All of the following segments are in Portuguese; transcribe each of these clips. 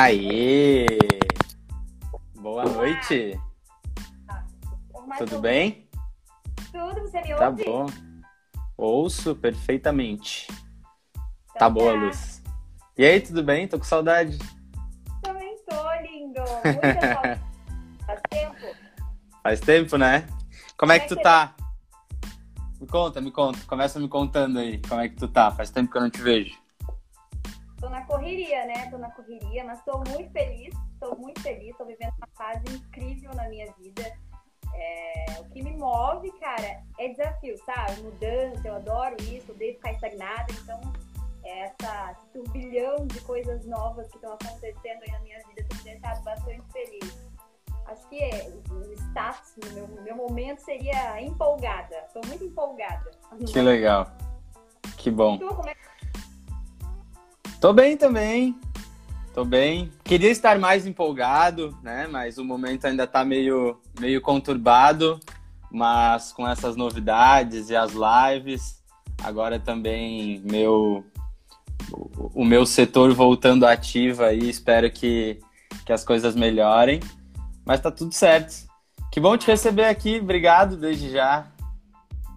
Aê! Boa noite! Tudo bem? Tudo, você me ouve? Tá bom. Ouço perfeitamente. Tá, tá boa, Luz. E aí, tudo bem? Tô com saudade. Também tô, lindo. Muita. Faz tempo? Faz tempo, né? Como é que tu tá? Me conta, me conta. Começa me contando aí. Como é que tu tá? Faz tempo que eu não te vejo. Correria, né? Tô na correria, mas tô muito feliz. Tô muito feliz. Tô vivendo uma fase incrível na minha vida. É... o que me move, cara, é desafio, sabe? Mudança, eu adoro isso. Odeio ficar estagnada. Então, essa turbilhão de coisas novas que estão acontecendo aí na minha vida tem me deixado bastante feliz. Acho que o status no meu, meu momento seria empolgada. Tô muito empolgada. Que legal. Que bom. E tu, como é que Tô bem também. Tô bem. Queria estar mais empolgado, né? Mas o momento ainda tá meio, meio conturbado. Mas com essas novidades e as lives, agora também meu o meu setor voltando ativo aí, espero que, que as coisas melhorem. Mas tá tudo certo. Que bom te receber aqui, obrigado desde já.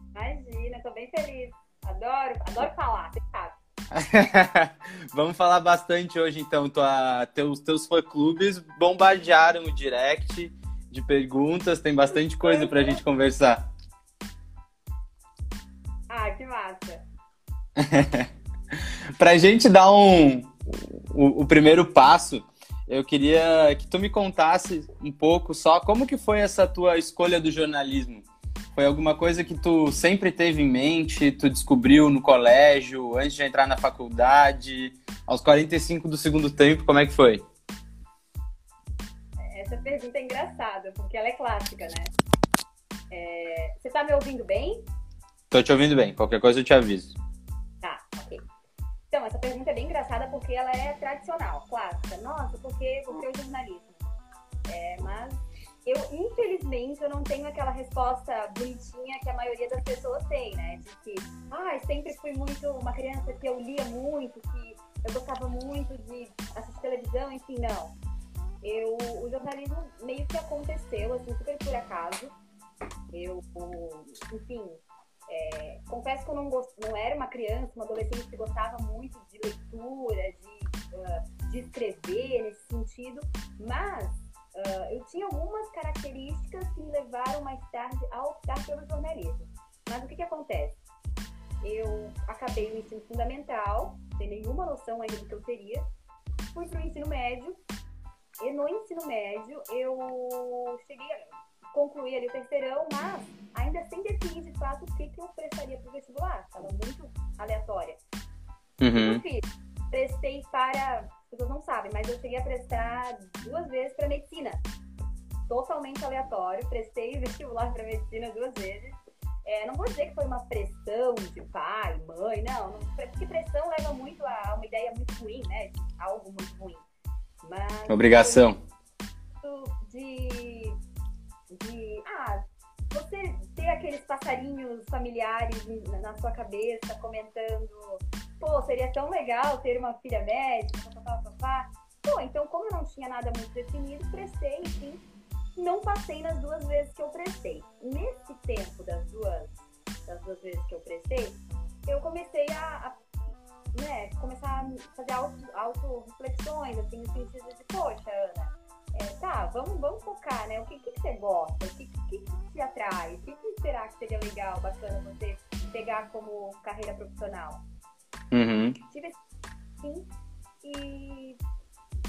Imagina, tô bem feliz. Adoro, adoro falar. Vamos falar bastante hoje, então. Tua, teus teus fã-clubes bombardearam o direct de perguntas. Tem bastante coisa pra gente conversar. Ah, que massa. pra gente dar um, o, o primeiro passo, eu queria que tu me contasse um pouco só como que foi essa tua escolha do jornalismo. Foi alguma coisa que tu sempre teve em mente, tu descobriu no colégio, antes de entrar na faculdade, aos 45 do segundo tempo, como é que foi? Essa pergunta é engraçada, porque ela é clássica, né? É... Você tá me ouvindo bem? Tô te ouvindo bem, qualquer coisa eu te aviso. Tá, ok. Então, essa pergunta é bem engraçada porque ela é tradicional, clássica. Nossa, porque, porque o jornalismo? É, mas eu, infelizmente, eu não tenho aquela resposta bonitinha que a maioria das pessoas tem, né? De que, ah, sempre fui muito uma criança que eu lia muito, que eu gostava muito de assistir televisão, enfim, não. Eu, o jornalismo meio que aconteceu, assim, super por acaso. Eu, enfim, é, confesso que eu não, gost... não era uma criança, uma adolescente que gostava muito de leitura, de, uh, de escrever nesse sentido, mas Uh, eu tinha algumas características que me levaram mais tarde a optar pelo jornalismo. Mas o que, que acontece? Eu acabei o ensino fundamental, sem nenhuma noção ainda do que eu seria, fui para o ensino médio, e no ensino médio eu cheguei a concluir ali o terceirão, mas ainda sem definir de fato o que, que eu prestaria para o vestibular, estava muito aleatória. Uhum. Eu fiz, prestei para pessoas não sabem, mas eu cheguei a prestar duas vezes para medicina. Totalmente aleatório. Prestei vestibular para medicina duas vezes. É, não vou dizer que foi uma pressão de pai, mãe, não, não. Porque pressão leva muito a uma ideia muito ruim, né? Algo muito ruim. Mas. Obrigação. De. De. Ah, você ter aqueles passarinhos familiares na sua cabeça comentando pô, seria tão legal ter uma filha médica, papapá, papá. Pô, então como eu não tinha nada muito definido, prestei, enfim, não passei nas duas vezes que eu prestei. Nesse tempo das duas, das duas vezes que eu prestei, eu comecei a, a né, começar a fazer auto-reflexões, auto assim, no sentido de, poxa, Ana, é, tá, vamos, vamos focar, né? O que, que, que você gosta? O que, que, que te atrai? O que, que será que seria legal, bacana você pegar como carreira profissional? Uhum. Tive sim. E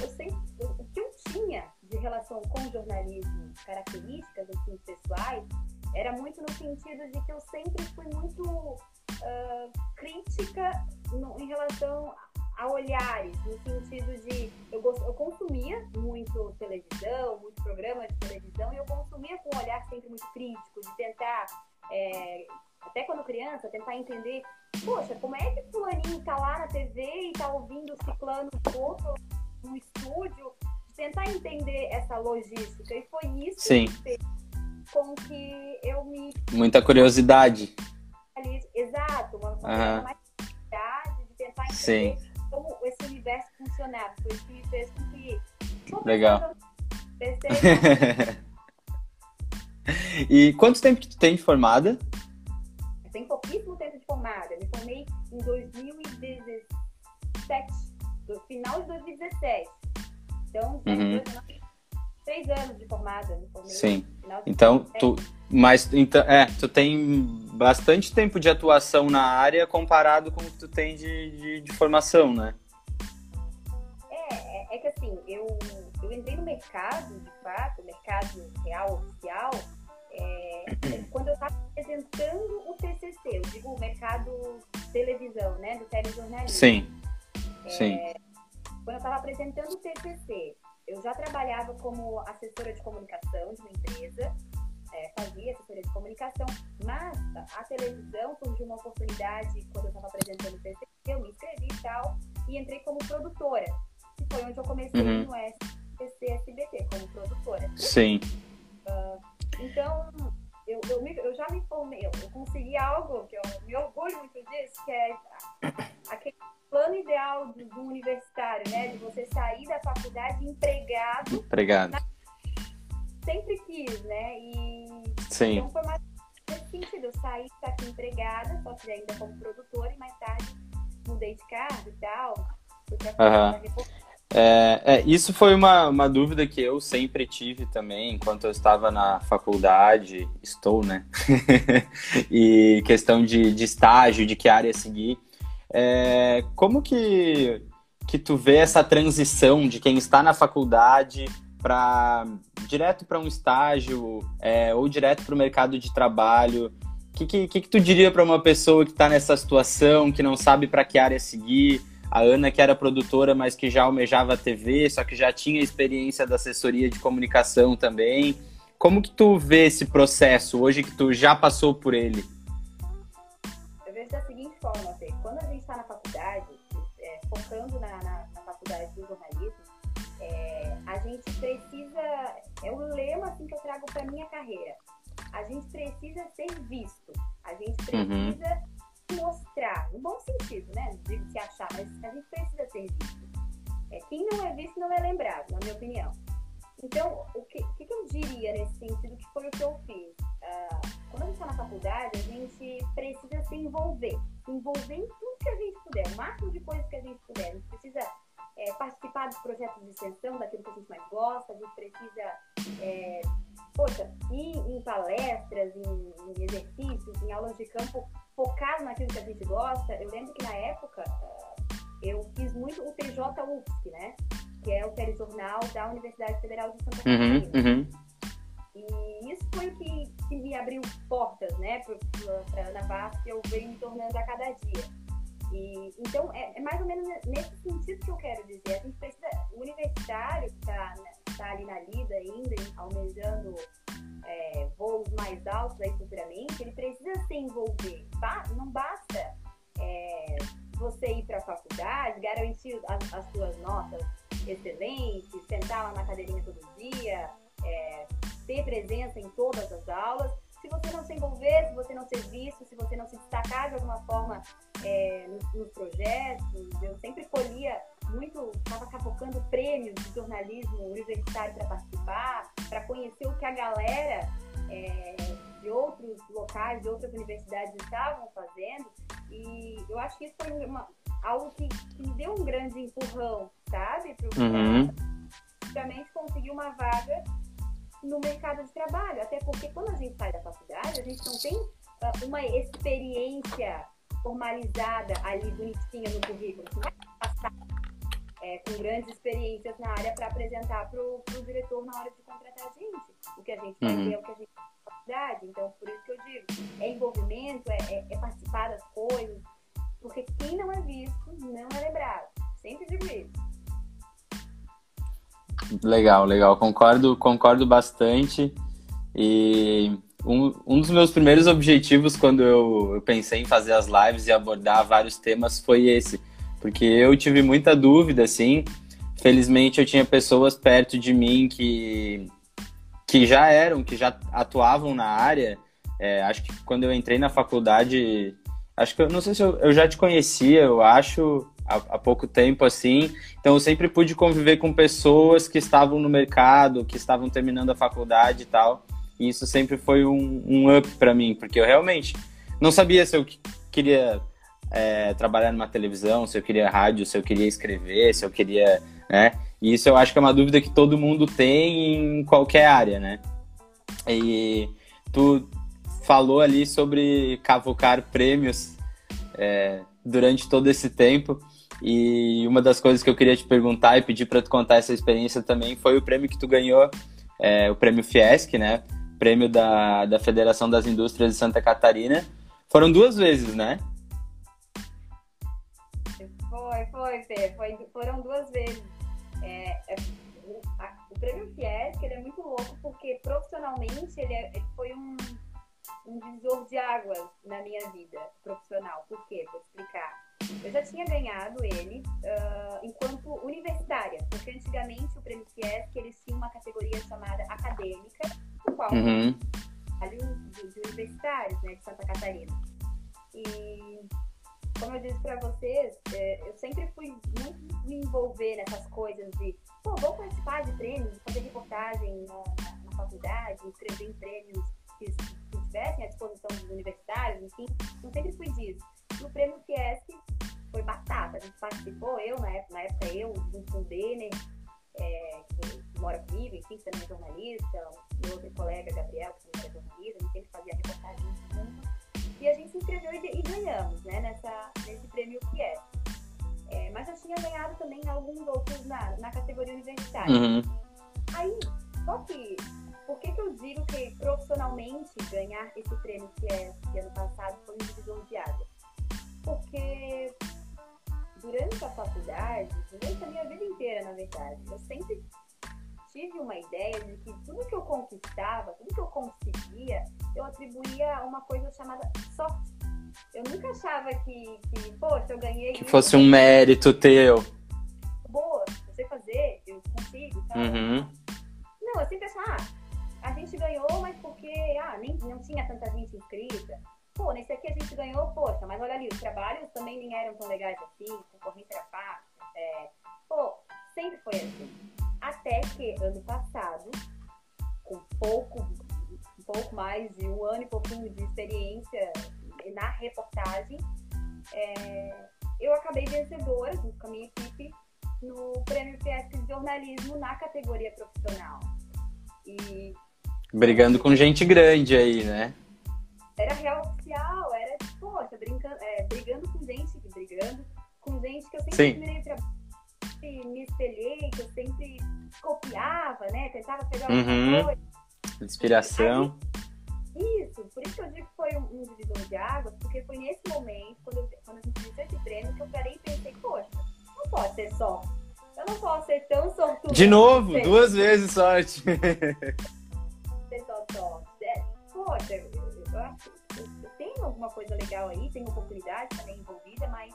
eu sempre, o que eu tinha de relação com jornalismo, características assim, pessoais, era muito no sentido de que eu sempre fui muito uh, crítica no, em relação a olhares, no sentido de eu, eu consumia muito televisão, muito programa de televisão, e eu consumia com um olhar sempre muito crítico, de tentar é, até quando criança, tentar entender, poxa, como é que fulaninho tá lá na TV e tá ouvindo o ciclano outro no estúdio, tentar entender essa logística. E foi isso Sim. que fez com que eu me... Muita curiosidade. Exato, uma, uhum. mais curiosidade de tentar entender Sim. como esse universo funcionar. Foi isso que me fez com que. Legal. e quanto tempo que tu tem de formada? Tem pouquíssimo tempo de formada. Me formei em 2017, no final de 2017. Então, uhum. três anos de formada. Me formei Sim. Então, tu, mas então, é, tu tem bastante tempo de atuação na área comparado com o que tu tem de, de, de formação, né? É, é, é, que assim, eu, eu entrei no mercado, de fato, mercado real, oficial, é, quando eu estava apresentando o TCC, eu digo o mercado televisão, né, do telejornalismo. Sim, é, sim. Quando eu estava apresentando o TCC, eu já trabalhava como assessora de comunicação de uma empresa, é, fazia assessoria de comunicação, mas a televisão surgiu uma oportunidade quando eu estava apresentando o TCC, eu me inscrevi e tal, e entrei como produtora, que foi onde eu comecei uhum. no SPC SBT, como produtora. Sim. Uh, então, eu, eu, me, eu, já me formei, eu, eu consegui algo que eu me orgulho muito disso, que é aquele plano ideal do, do universitário, né? De você sair da faculdade empregado. Empregado. Na sempre quis, né? E Sim. então foi mais nesse sentido. Eu saí daqui empregada, só que ainda como produtora, e mais tarde mudei de cargo e tal. Uhum. É, é, isso foi uma, uma dúvida que eu sempre tive também, enquanto eu estava na faculdade, estou, né? e questão de, de estágio, de que área seguir. É, como que, que tu vê essa transição de quem está na faculdade para direto para um estágio é, ou direto para o mercado de trabalho? O que, que, que, tu diria para uma pessoa que está nessa situação, que não sabe para que área seguir? A Ana, que era produtora, mas que já almejava a TV, só que já tinha experiência da assessoria de comunicação também. Como que tu vê esse processo hoje que tu já passou por ele? Eu vejo da seguinte forma, Fê. quando a gente está na faculdade, é, focando na, na, na faculdade do jornalismo, é, a gente precisa, é o lema assim, que eu trago para minha carreira. A gente precisa ser visto, a gente uhum. precisa uhum. Mostrar, no bom sentido, né? Digo se achar, mas a gente precisa ser visto. É, quem não é visto não é lembrado, na minha opinião. Então, o que, que, eu diria nesse sentido que foi o que eu fiz? Uh, quando a gente está na faculdade, a gente precisa se envolver. Se envolver em tudo que a gente puder, o máximo de coisas que a gente puder. A gente precisa é, participar dos projetos de extensão, daquilo que a gente mais gosta, a gente precisa, é, poxa, ir em palestras, em, em, exercícios, em aulas de campo, focado naquilo que a gente gosta. Eu lembro que na época eu fiz muito o TJ UFSC, né? Que é o telejornal da Universidade Federal de Santa uhum, Catarina. Uhum, uhum. E isso foi o que, que me abriu portas, né, para a Ana Vaz, que eu venho me tornando a cada dia. E, então, é, é, mais ou menos nesse sentido que eu quero dizer. A gente precisa, o universitário que está né, tá ali na lida ainda, almejando é, voos mais altos aí futuramente, ele precisa se envolver. Não basta é, você ir para a faculdade, garantir as, as, suas notas excelentes, sentar lá na cadeirinha todo dia, é, ter presença em todas as aulas, se você não se envolver, se você não ser visto, se você não se destacar de alguma forma é, nos, nos, projetos, eu sempre colhia muito, estava cavocando prêmios de jornalismo universitário para participar, para conhecer o que a galera é, de outros locais, de outras universidades estavam fazendo. E eu acho que isso foi uma, algo que, que me deu um grande empurrão, sabe? Para uhum. realmente conseguir uma vaga no mercado de trabalho. Até porque quando a gente sai da faculdade, a gente não tem uh, uma experiência formalizada ali, bonitinha no currículo. Você vai passar é, com grandes experiências na área para apresentar para o diretor na hora de contratar a gente. O que a gente vai uhum. ver é o que a gente na faculdade. Então, por isso que eu digo, é envolvimento, é, é, é participar das coisas. Porque quem não é visto não é lembrado. Sempre digo isso. Legal, legal. Concordo, concordo bastante. E um, um dos meus primeiros objetivos quando eu, pensei em fazer as lives e abordar vários temas foi esse. Porque eu tive muita dúvida, assim. Felizmente eu tinha pessoas perto de mim que, que já eram, que já atuavam na área. É, acho que quando eu entrei na faculdade, acho que eu não sei se eu, eu já te conhecia, eu acho, há, há, pouco tempo, assim. Então, eu sempre pude conviver com pessoas que estavam no mercado, que estavam terminando a faculdade e tal. E isso sempre foi um, um up para mim, porque eu realmente não sabia se eu queria é, trabalhar numa televisão, se eu queria rádio, se eu queria escrever, se eu queria, né? E isso eu acho que é uma dúvida que todo mundo tem em qualquer área, né? E tu falou ali sobre cavocar prêmios é, durante todo esse tempo. E uma das coisas que eu queria te perguntar e pedir para tu contar essa experiência também foi o prêmio que tu ganhou, é, o prêmio Fiesc, né? Prêmio da, da Federação das Indústrias de Santa Catarina. Foram duas vezes, né? Foi, foi, Fê. Foi, foram duas vezes. É, é, o, a, o prêmio Fiesc ele é muito louco porque profissionalmente ele, é, ele foi um, um divisor de águas na minha vida profissional. Por quê? Vou explicar. Eu já tinha ganhado ele uh, enquanto universitária, porque antigamente o prêmio Fiesc eles tinham uma categoria chamada acadêmica, no qual uhum. de, de universitários né, de Santa Catarina. E como eu disse para vocês, é, eu sempre fui muito me envolver nessas coisas de, pô, vou participar de prêmios, fazer reportagem na, na, na faculdade, escrever em prêmios que, que estivessem à disposição dos universitários, enfim, eu sempre fui disso. No prêmio Fiesc foi batata, a gente participou, eu na época, na época eu, junto com o Denner, é, que mora comigo, enfim, que também é jornalista, meu outro colega, Gabriel, que também é jornalista, a gente sempre fazia reportagem junto. E a gente se inscreveu e, e ganhamos, né, nessa, nesse prêmio Fiesc. É, mas eu tinha ganhado também alguns outros na, na categoria universitária. Uhum. Aí, só que, por que, que eu digo que profissionalmente ganhar esse prêmio que é que ano passado foi um divisor de água? Porque durante a faculdade, durante a minha vida inteira, na verdade, eu sempre tive uma ideia de que tudo que eu conquistava, tudo que eu conseguia, eu atribuía a uma coisa chamada sorte. Eu nunca achava que, que poxa, eu ganhei. Que fosse um mérito teu. Boa, você fazer, eu consigo, sabe? Uhum. Não, eu sempre achava, ah, a gente ganhou, mas porque ah, nem, não tinha tanta gente inscrita. Pô, nesse aqui a gente ganhou, poxa, mas olha ali, os trabalhos também nem eram tão legais assim, concorrência era fácil. É, pô, sempre foi assim. Até que ano passado, com pouco, um pouco mais de um ano e pouquinho de experiência na reportagem, é, eu acabei vencedora junto com a minha equipe no Prêmio Fiesc de Jornalismo na categoria profissional. E brigando com gente grande aí, né? Era real brincando, é, brigando com gente, brigando com gente que eu sempre admirei o trabalho me espelhei, que eu sempre copiava, né? Tentava pegar uhum. coisa. Inspiração. Aí, isso, por isso que eu digo que foi um, um divisor de águas, porque foi nesse momento, quando, eu, quando a gente recebeu esse prêmio, que eu parei e pensei, poxa, não pode ser só. Eu não posso ser tão sortudo. De novo, duas vezes sorte. ser só sorte. É, poxa, eu, eu, acho que alguma coisa legal aí, tem oportunidade também envolvida, mas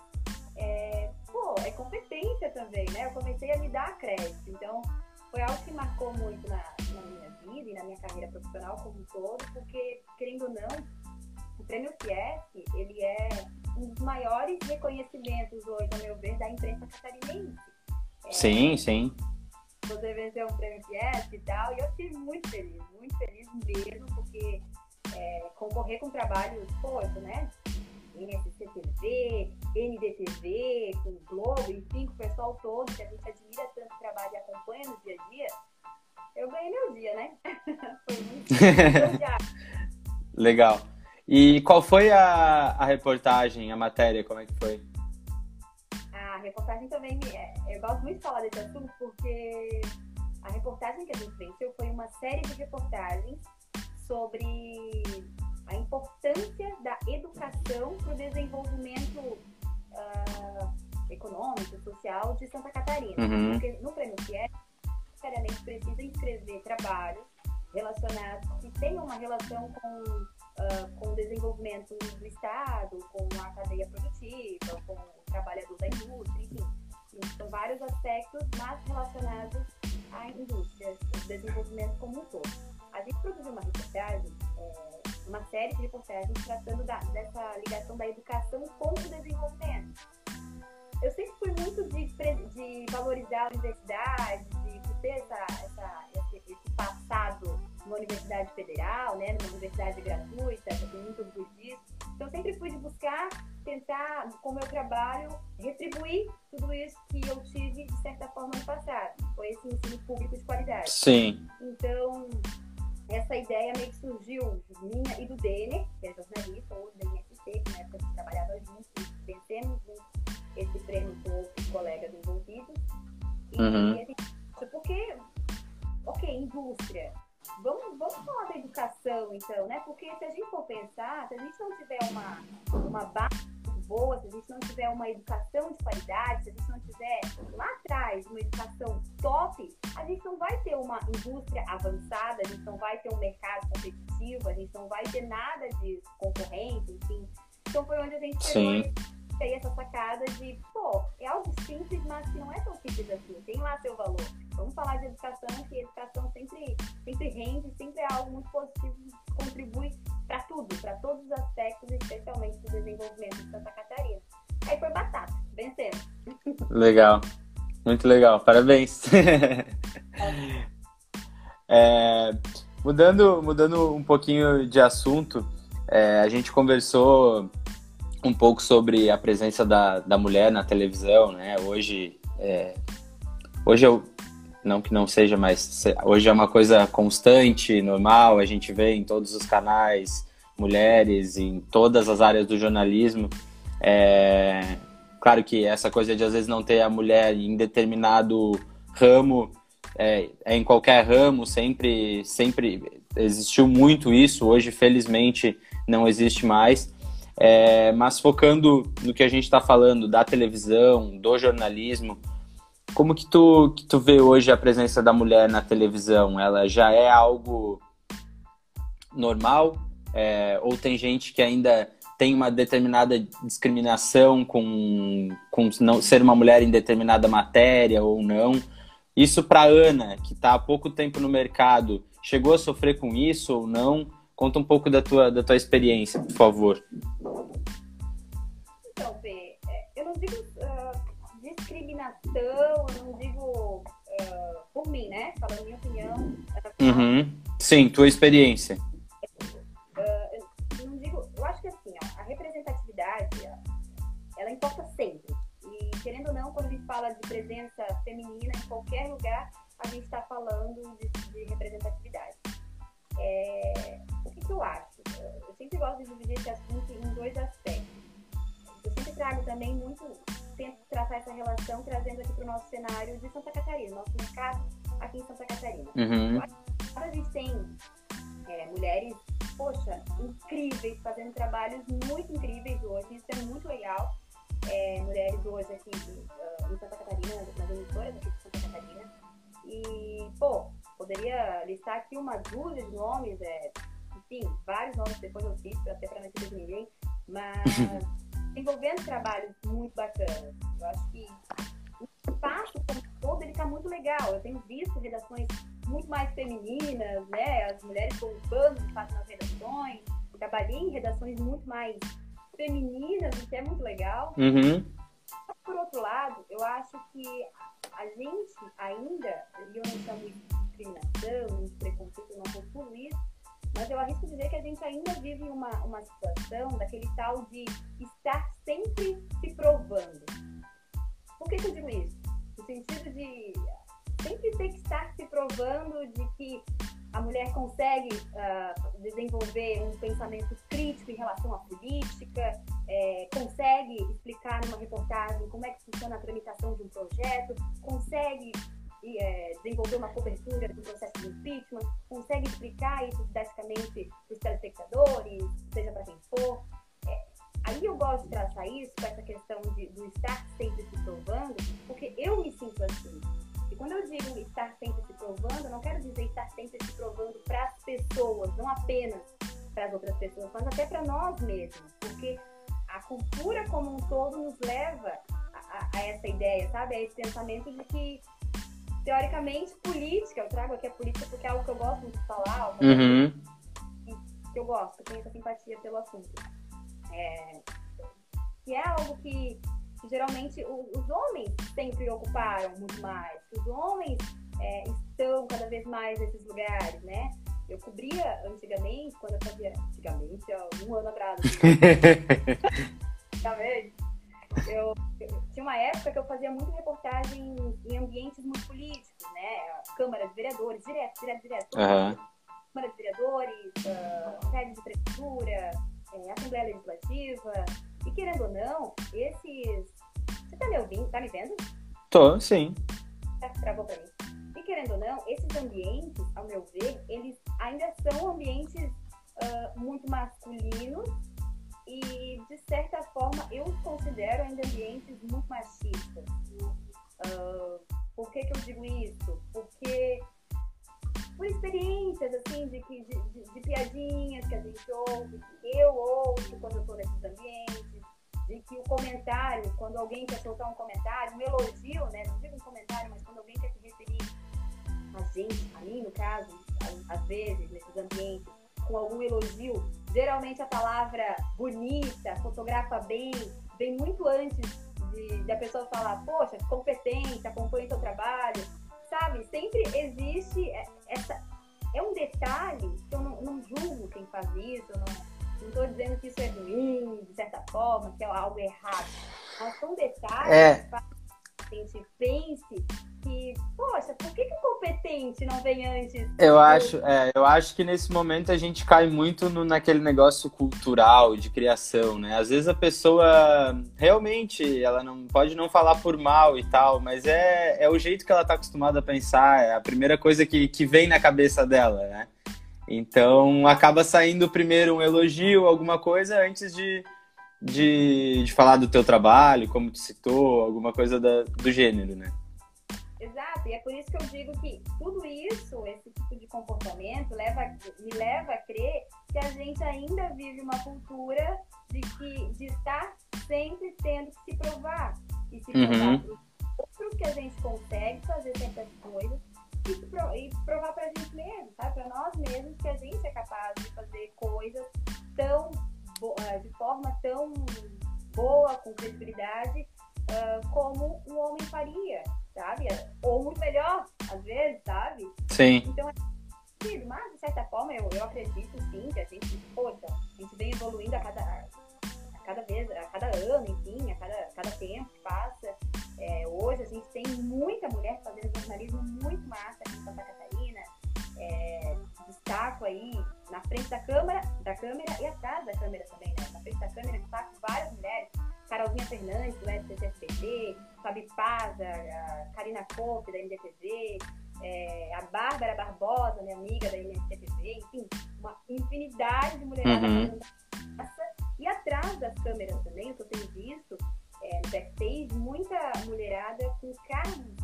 é, pô, é competência também, né? Eu comecei a me dar crédito. Então, foi algo que marcou muito na, na minha vida e na minha carreira profissional como um todo, porque, querendo ou não, o Prêmio Fiesc, ele é um dos maiores reconhecimentos hoje, a meu ver, da imprensa catarinense. É, sim, sim. Você venceu um Prêmio Fiesc e tal, e eu fiquei muito feliz, muito feliz mesmo, porque é, concorrer com trabalhos, poxa, né? NSC-TV, NDTV, com o Globo, enfim, com o pessoal todo que a gente admira tanto o trabalho e acompanha no dia a dia, eu ganhei meu dia, né? foi muito Legal. E qual foi a, a reportagem, a matéria, como é que foi? A reportagem também, é, eu gosto muito de falar desse assunto porque a reportagem que a gente venceu foi uma série de reportagens sobre a importância da educação para o desenvolvimento uh, econômico, social de Santa Catarina. Uhum. Porque no Prêmio FIES, necessariamente precisa inscrever trabalhos relacionados que tenham uma relação com, uh, com o desenvolvimento do Estado, com a cadeia produtiva, com o trabalhador da indústria, enfim. São vários aspectos, mas relacionados à indústria, ao desenvolvimento como um todo. A gente produziu uma reportagem é, uma série de reportagens tratando da, dessa ligação da educação com o desenvolvimento. eu sempre fui muito de, de valorizar a universidade, de ter essa, essa, esse, esse passado numa universidade federal, né, numa universidade gratuita, eu tenho muito orgulho disso. Então, sempre fui de buscar, tentar, com o meu trabalho, retribuir tudo isso que eu tive, de certa forma, no passado. Foi esse ensino público de qualidade. Sim. Então, essa ideia meio que surgiu minha e do Denner, que é jornalista, ou da IFC, que na época a gente trabalhava juntos, vencemos esse prêmio com outros colegas envolvidos. E, uhum. e assim, porque, ok, indústria, Vamos, vamos falar da educação, então, né? Porque se a gente for pensar, se a gente não tiver uma, uma base boa, se a gente não tiver uma educação de qualidade, se a gente não tiver lá atrás uma educação top, a gente não vai ter uma indústria avançada, a gente não vai ter um mercado competitivo, a gente não vai ter nada de concorrente, enfim. Então foi onde a gente Sim. pegou aí essa sacada de, pô, é algo simples, mas que não é tão simples assim, tem lá seu valor. Vamos falar de educação, que educação sempre, sempre rende, sempre é algo muito positivo, contribui para tudo, para todos os aspectos, especialmente do desenvolvimento de Santa Catarina. Aí foi batata, vencendo. Legal, muito legal, parabéns. é, mudando, mudando um pouquinho de assunto, é, a gente conversou um pouco sobre a presença da, da mulher na televisão, né? Hoje, é, hoje eu não que não seja, mas hoje é uma coisa constante, normal. A gente vê em todos os canais mulheres em todas as áreas do jornalismo. É, claro que essa coisa de às vezes não ter a mulher em determinado ramo é, é em qualquer ramo sempre sempre existiu muito isso. Hoje, felizmente, não existe mais. É, mas focando no que a gente está falando da televisão, do jornalismo, como que tu, que tu vê hoje a presença da mulher na televisão? Ela já é algo normal? É, ou tem gente que ainda tem uma determinada discriminação com, com não ser uma mulher em determinada matéria ou não? Isso para Ana, que está há pouco tempo no mercado, chegou a sofrer com isso ou não? Conta um pouco da tua, da tua experiência, por favor. Então, Bê, é, eu não digo uh, discriminação, eu não digo uh, por mim, né? Falando minha opinião. Uhum. Sim, tua experiência. Uh, eu não digo, eu acho que assim, ó, a representatividade, ela importa sempre. E querendo ou não, quando a gente fala de presença feminina em qualquer lugar, a gente está falando de, de representatividade. É, o que, que, eu acho? Eu sempre gosto de dividir esse assunto em dois aspectos. Eu sempre trago também muito, tento tratar essa relação trazendo aqui para o nosso cenário de Santa Catarina, nosso mercado aqui em Santa Catarina. Uhum. A gente tem é, mulheres, poxa, incríveis, fazendo trabalhos muito incríveis hoje, isso é muito legal. É, mulheres hoje aqui uh, em Santa Catarina, nas emissoras aqui de Santa Catarina. E, pô, Poderia listar aqui uma dúzia de nomes, é, enfim, vários nomes depois eu cito, até para não esquecer de ninguém, mas envolvendo trabalhos muito bacanas. Eu acho que o espaço como todo ele está muito legal. Eu tenho visto redações muito mais femininas, né? As mulheres bombando de fato nas redações. Eu trabalhei em redações muito mais femininas, o que é muito legal. Uhum. Por outro lado, eu acho que a gente ainda, e eu não chamo isso discriminação, de preconceito, não isso, mas eu arrisco dizer que a gente ainda vive uma, uma situação daquele tal de estar sempre se provando. Por que, que eu digo isso? No sentido de sempre ter que estar se provando de que a mulher consegue uh, desenvolver um pensamento crítico em relação à política, é, consegue explicar numa reportagem como é que funciona a tramitação de um projeto, consegue é, desenvolver uma cobertura do processo de impeachment, consegue explicar isso didaticamente para os telespectadores, seja para quem for. É, aí eu gosto de traçar isso com essa questão de, do estar sempre se provando, porque eu me sinto assim. E quando eu digo estar sempre se provando, eu não quero dizer estar sempre se provando para as pessoas, não apenas para as outras pessoas, mas até para nós mesmos, porque a cultura como um todo nos leva a, a essa ideia, sabe? A esse pensamento de que teoricamente, política, eu trago aqui a política porque é algo que eu gosto muito de falar, uhum. que eu gosto, tenho essa simpatia pelo assunto. É, que é algo que, geralmente os homens sempre ocuparam muito mais, os homens é, estão cada vez mais nesses lugares, né? Eu cobria antigamente, quando eu fazia. Antigamente, ó, um ano atrás. Antigamente. Eu, eu, tinha uma época que eu fazia muita reportagem em ambientes muito políticos, né? Câmara de vereadores, direto, direto, direto. Uhum. Câmara de vereadores, uh, de prefeitura, é, Assembleia Legislativa. E querendo ou não, esses. Você tá me ouvindo? Tá me vendo? Tô, sim. Tá, travou pra mim. E querendo ou não, esses ambientes, ao meu ver, eles ainda são ambientes uh, muito masculinos e, de certa forma, eu os considero ainda ambientes muito machistas. Uh, por que, que eu digo isso? Porque por experiências, assim, de, de, de, de, piadinhas que a gente ouve, que eu ouço quando eu estou nesses ambientes, de que o comentário, quando alguém quer soltar um comentário, um elogio, né? Não digo um comentário, mas quando alguém quer se referir a gente, a mim no caso, às vezes, nesses ambientes, com algum elogio, geralmente a palavra bonita, fotografa bem, vem muito antes de, de a pessoa falar, poxa, competente, acompanha seu trabalho, sabe? Sempre existe essa. É um detalhe que eu não, não julgo quem faz isso, eu não estou dizendo que isso é ruim, de certa forma, que é algo errado. Mas são detalhes é. que a gente pense que, poxa, por que, que o competente não vem antes? Eu acho, é, eu acho que nesse momento a gente cai muito no, naquele negócio cultural de criação, né? Às vezes a pessoa realmente ela não pode não falar por mal e tal, mas é, é o jeito que ela tá acostumada a pensar, é a primeira coisa que, que vem na cabeça dela, né? Então acaba saindo primeiro um elogio, alguma coisa, antes de, de, de falar do teu trabalho, como tu citou, alguma coisa da, do gênero, né? Exato, e é por isso que eu digo que tudo isso, esse tipo de comportamento, leva, me leva a crer que a gente ainda vive uma cultura de, que, de estar sempre tendo que se provar. E se provar uhum. para que a gente consegue fazer certas coisas e, e provar para a gente mesmo, sabe? Para nós mesmos que a gente é capaz de fazer coisas tão de forma tão boa, com credibilidade, uh, como um homem faria sabe? Ou muito melhor, às vezes, sabe? Sim. Então, é mas de certa forma eu, eu acredito sim que a gente, poxa, a gente vem evoluindo a cada, a cada vez, a cada ano, enfim, a cada, a cada tempo que passa. É, hoje a gente tem muita mulher fazendo jornalismo muito massa aqui em Santa Catarina. É, destaco aí na frente da câmera, da câmera e atrás da câmera também, né? Na frente da câmera destaco várias mulheres Carolzinha Fernandes, do STSPT, Fabi Paz, a Karina Kopp, da MDTV, é, a Bárbara Barbosa, minha amiga da MDTV, enfim, uma infinidade de mulheres uhum. E atrás das câmeras também, o que eu tenho visto é, no backstage, muita mulherada com cargos,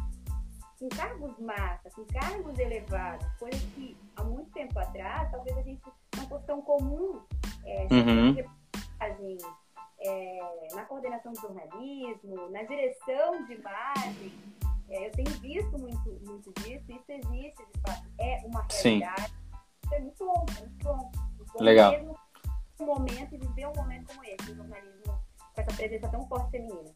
com cargos massa, com cargos elevados, coisas que há muito tempo atrás talvez a gente não fosse tão comum é, uhum é, na coordenação do jornalismo, na direção de imagem. É, eu tenho visto muito, muito disso, isso existe, de fato, é uma realidade. Isso é muito bom, é muito bom. Muito bom Legal. Mesmo um momento e viver um momento como esse, o jornalismo com essa presença tão forte feminina.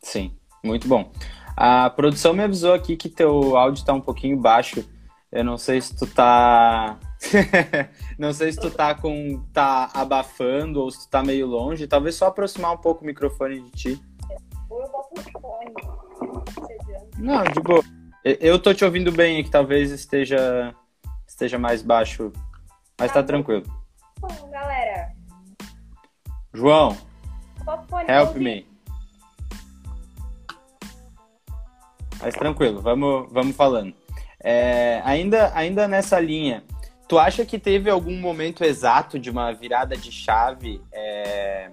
Sim, muito bom. A produção me avisou aqui que teu áudio está um pouquinho baixo. Eu não sei se tu tá não sei se tu tá com. tá abafando ou se tu tá meio longe. Talvez só aproximar um pouco o microfone de ti. Ou eu boto o fone. Não, de boa. Eu tô te ouvindo bem aqui, talvez esteja, esteja mais baixo. Mas tá, tá tranquilo. Bom, galera. João. Help me. Mas tranquilo, vamos, vamos falando. É, ainda, ainda nessa linha, Tu acha que teve algum momento exato de uma virada de chave é,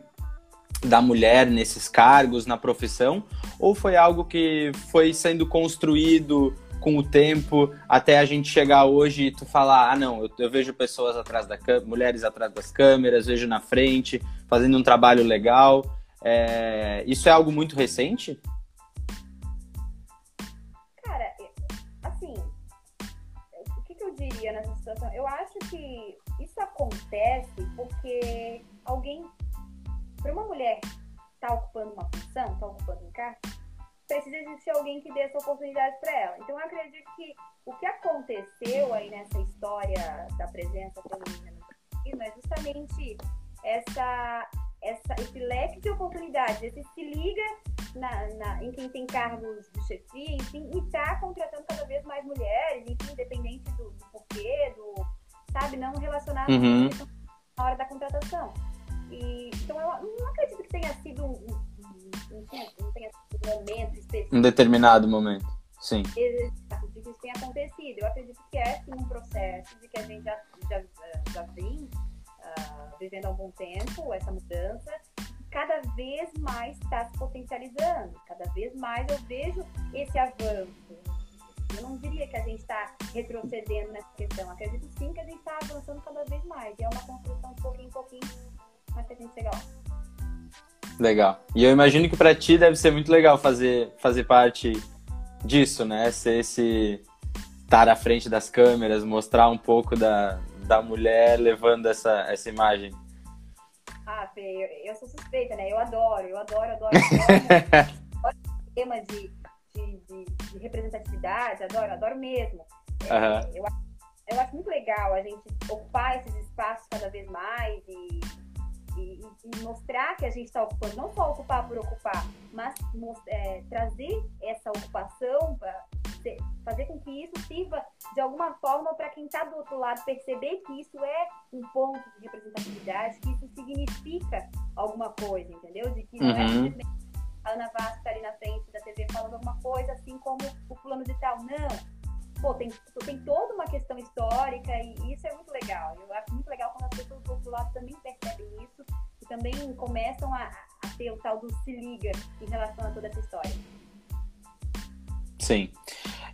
da mulher nesses cargos, na profissão? Ou foi algo que foi sendo construído com o tempo até a gente chegar hoje e tu falar: ah, não, eu, eu vejo pessoas atrás da mulheres atrás das câmeras, vejo na frente, fazendo um trabalho legal. É, isso é algo muito recente? Situação? Eu acho que isso acontece porque alguém, para uma mulher está ocupando uma função, está ocupando um cargo, precisa existir alguém que dê essa oportunidade para ela. Então, eu acredito que o que aconteceu aí nessa história da presença feminina no jornalismo é justamente essa, essa, esse leque de oportunidades, esse se liga na, na, em quem tem cargos de chefia, enfim, e está contratando cada vez mais mulheres, enfim, independente do, do porquê, do, sabe, não relacionado uhum. na hora da contratação. E, então, eu não acredito que tenha sido um, um, tinha, não tenha sido um momento específico. Um determinado momento, sim. Exato, de que isso tenha acontecido. Eu acredito que é, sim, um processo de que a gente já, já, já vem uh, vivendo há algum tempo, essa mudança, cada vez mais está se potencializando, cada vez mais eu vejo esse avanço. Eu não diria que a gente está retrocedendo nessa questão, acredito sim que a gente está avançando cada vez mais, e é uma construção de pouquinho em pouquinho, mas que a gente chega lá. Legal. E eu imagino que para ti deve ser muito legal fazer, fazer parte disso, né? Ser esse estar à frente das câmeras, mostrar um pouco da, da mulher levando essa, essa imagem. Ah, Fê, eu, sou suspeita, né? Eu adoro, eu adoro, adoro, adoro. adoro o tema de, de, de, de, representatividade, adoro, adoro mesmo. É, eu, eu acho muito legal a gente ocupar esses espaços cada vez mais e, e, e mostrar que a gente está ocupando, não só ocupar por ocupar, mas é, trazer essa ocupação, pra, fazer com que isso sirva de alguma forma para quem está do outro lado perceber que isso é um ponto de representatividade, que isso significa alguma coisa, entendeu? De que não é uhum. simplesmente a Ana Vaz está ali na frente da TV falando alguma coisa, assim como o fulano de tal. Não. Pô, tem, tem toda uma questão histórica e isso é muito legal. Eu acho muito legal quando as pessoas do outro lado também percebem isso e também começam a, a ter o tal do se liga em relação a toda essa história. Sim.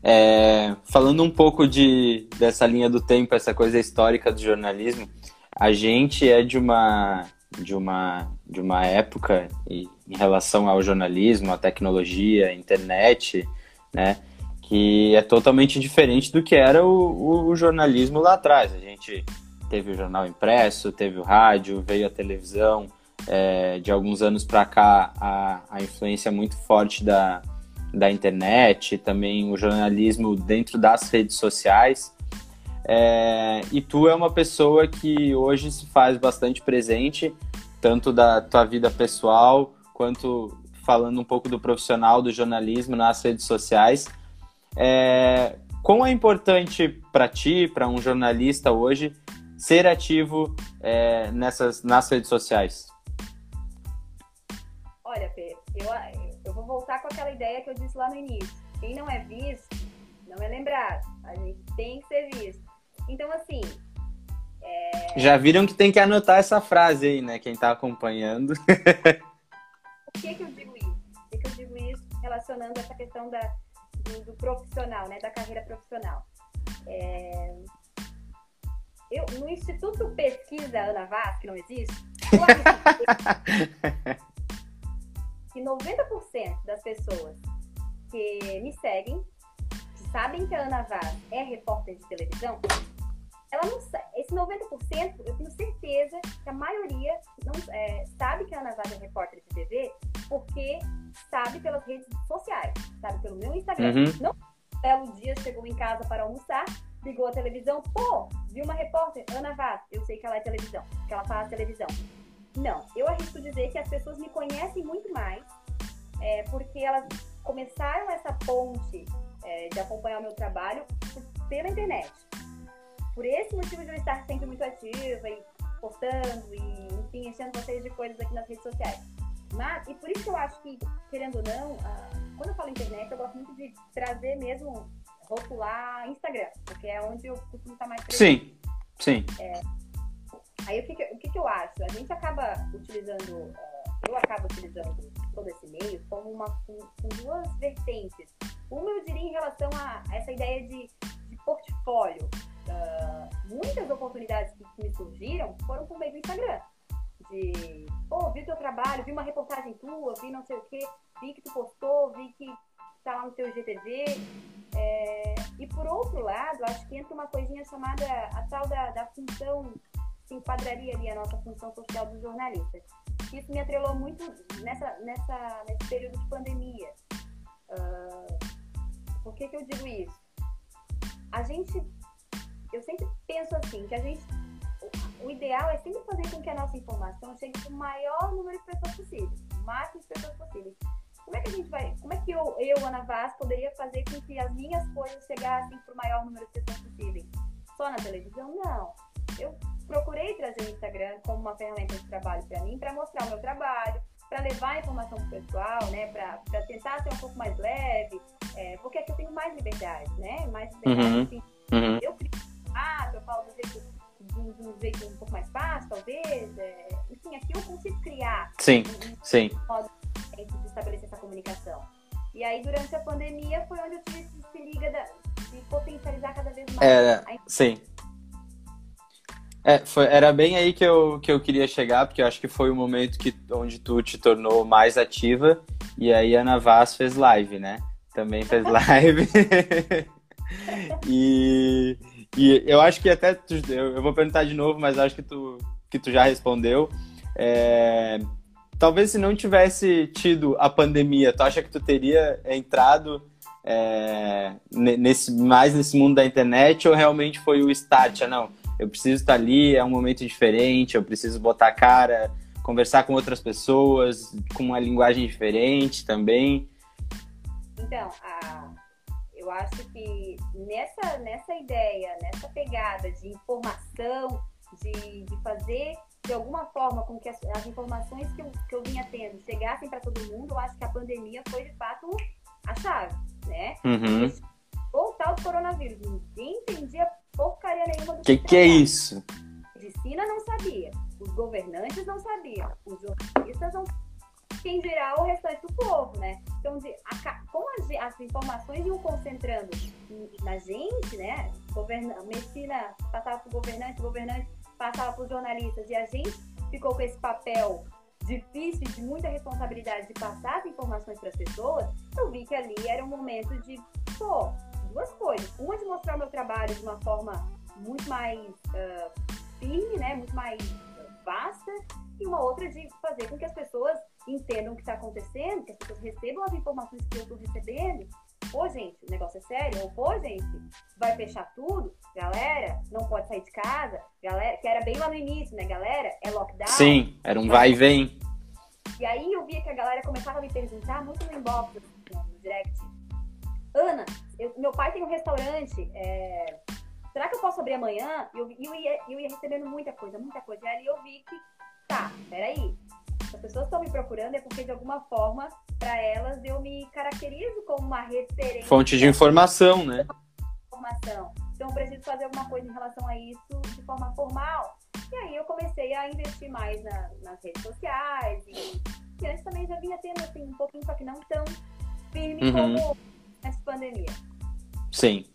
É, falando um pouco de, dessa linha do tempo, essa coisa histórica do jornalismo, a gente é de uma de uma de uma época e, em relação ao jornalismo, à tecnologia, à internet, né, que é totalmente diferente do que era o, o, jornalismo lá atrás. A gente teve o jornal impresso, teve o rádio, veio a televisão. É, de alguns anos para cá, a, a influência muito forte da, da internet, também o jornalismo dentro das redes sociais. É, e tu é uma pessoa que hoje se faz bastante presente, tanto da tua vida pessoal, quanto falando um pouco do profissional do jornalismo nas redes sociais. É, quão é importante para ti, para um jornalista hoje, ser ativo é, nessas, nas redes sociais? Olha, Pedro, eu vou voltar com aquela ideia que eu disse lá no início. Quem não é visto, não é lembrado. A gente tem que ser visto. Então, assim. É... Já viram que tem que anotar essa frase aí, né? Quem tá acompanhando. Por que, que eu digo isso? Por que, que eu digo isso relacionando essa questão da, do, do profissional, né? Da carreira profissional. É... Eu, no Instituto Pesquisa Ana Vaz, que não existe, eu que 90% das pessoas que me seguem, que sabem que a Ana Vaz é repórter de televisão, ela não esse 90%, eu tenho certeza que a maioria não é, sabe que a Ana Vaz é repórter de TV porque sabe pelas redes sociais, sabe pelo meu Instagram. Uhum. Não um belo dia chegou em casa para almoçar, ligou a televisão, pô, viu uma repórter, Ana Vaz, eu sei que ela é televisão, que ela faz televisão. Não, eu arrisco dizer que as pessoas me conhecem muito mais, é, porque elas começaram essa ponte é, de acompanhar o meu trabalho pela internet. Por esse motivo de eu estar sempre muito ativa e postando e, enfim, enchendo vocês de coisas aqui nas redes sociais. Mas, e por isso que eu acho que, querendo ou não, ah, quando eu falo internet, eu gosto muito de trazer mesmo, rotular Instagram, porque é onde eu costumo estar mais presente. Sim, sim. É, Aí o que, que, o que, que eu acho? A gente acaba utilizando, uh, eu acabo utilizando todo esse meio como uma, com, com, duas vertentes. Uma eu diria em relação a, a essa ideia de, de portfólio. Uh, muitas oportunidades que, que, me surgiram foram por meio do Instagram. De, pô, vi teu trabalho, vi uma reportagem tua, vi não sei o quê, vi que tu postou, vi que tá lá no teu GTV. É, e por outro lado, acho que entra uma coisinha chamada a tal da, da função se enquadraria ali a nossa função social do jornalista. Isso me atrelou muito nessa, nessa, nesse período de pandemia. Uh, por que, que eu digo isso? A gente, eu sempre penso assim, que a gente, o, ideal é sempre fazer com que a nossa informação chegue para o maior número de pessoas possível, o máximo de pessoas possíveis. Como é que a gente vai, como é que eu, eu Ana Vaz, poderia fazer com que as minhas coisas chegassem para o maior número de pessoas possíveis? Só na televisão? Não. Eu procurei trazer o Instagram como uma ferramenta de trabalho para mim, para mostrar o meu trabalho, para levar a informação para o pessoal, né, para tentar ser um pouco mais leve, é, porque aqui eu tenho mais liberdade, né, mais liberdade, uhum. Assim, uhum. eu crio ah, eu falo do jeito, de, um, de um jeito um pouco mais fácil, talvez, é, enfim, aqui eu consigo criar sim, um, sim. modo de estabelecer essa comunicação. E aí, durante a pandemia, foi onde eu tive esse se liga da, de potencializar cada vez mais. É, a... sim. É, foi, era bem aí que eu, que eu queria chegar, porque eu acho que foi o momento que, onde tu te tornou mais ativa. E aí a Ana Vaz fez live, né? Também fez live. e, e eu acho que até. Tu, eu, eu, vou perguntar de novo, mas acho que tu, que tu já respondeu. É, talvez se não tivesse tido a pandemia, tu acha que tu teria entrado é, nesse, mais nesse mundo da internet ou realmente foi o start? Ah, não eu preciso estar ali, é um momento diferente, eu preciso botar a cara, conversar com outras pessoas, com uma linguagem diferente também. Então, a, eu acho que nessa, nessa ideia, nessa pegada de informação, de, de fazer de alguma forma com que as, as informações que eu, que eu vinha tendo chegassem para todo mundo, eu acho que a pandemia foi de fato a chave, né? Uhum. O tal do coronavírus, ninguém entendia porcaria nenhuma do que, que, que é isso? A medicina não sabia, os governantes não sabiam, os jornalistas não quem dirá o restante do povo, né? Então, de, a, como as, as, informações iam concentrando na gente, né? Governa, medicina passava para o governante, o governante passava para os jornalistas, e a gente ficou com esse papel difícil, de muita responsabilidade de passar as informações para as pessoas, eu vi que ali era um momento de, pô, duas coisas. Uma de mostrar o meu trabalho de uma forma muito mais uh, firme, né? Muito mais vasta. E uma outra de fazer com que as pessoas entendam o que está acontecendo, que as pessoas recebam as informações que eu estou recebendo. Pô, gente, o negócio é sério. Ou, pô, gente, vai fechar tudo. Galera, não pode sair de casa. Galera, que era bem lá no início, né? Galera, é lockdown. Sim, era um vai e vem. E aí eu via que a galera começava a me perguntar muito no inbox, assim, no direct. Ana, eu, meu pai tem um restaurante, é, será que eu posso abrir amanhã? E eu, eu, ia, eu ia recebendo muita coisa, muita coisa. E ali eu vi que, tá, peraí, as pessoas estão me procurando é porque de alguma forma, para elas, eu me caracterizo como uma referência. Fonte de informação, né? Informação. Então eu preciso fazer alguma coisa em relação a isso de forma formal. E aí eu comecei a investir mais na, nas redes sociais. E, e antes também já vinha tendo assim, um pouquinho, só que não tão firme uhum. como essa pandemia. Sim.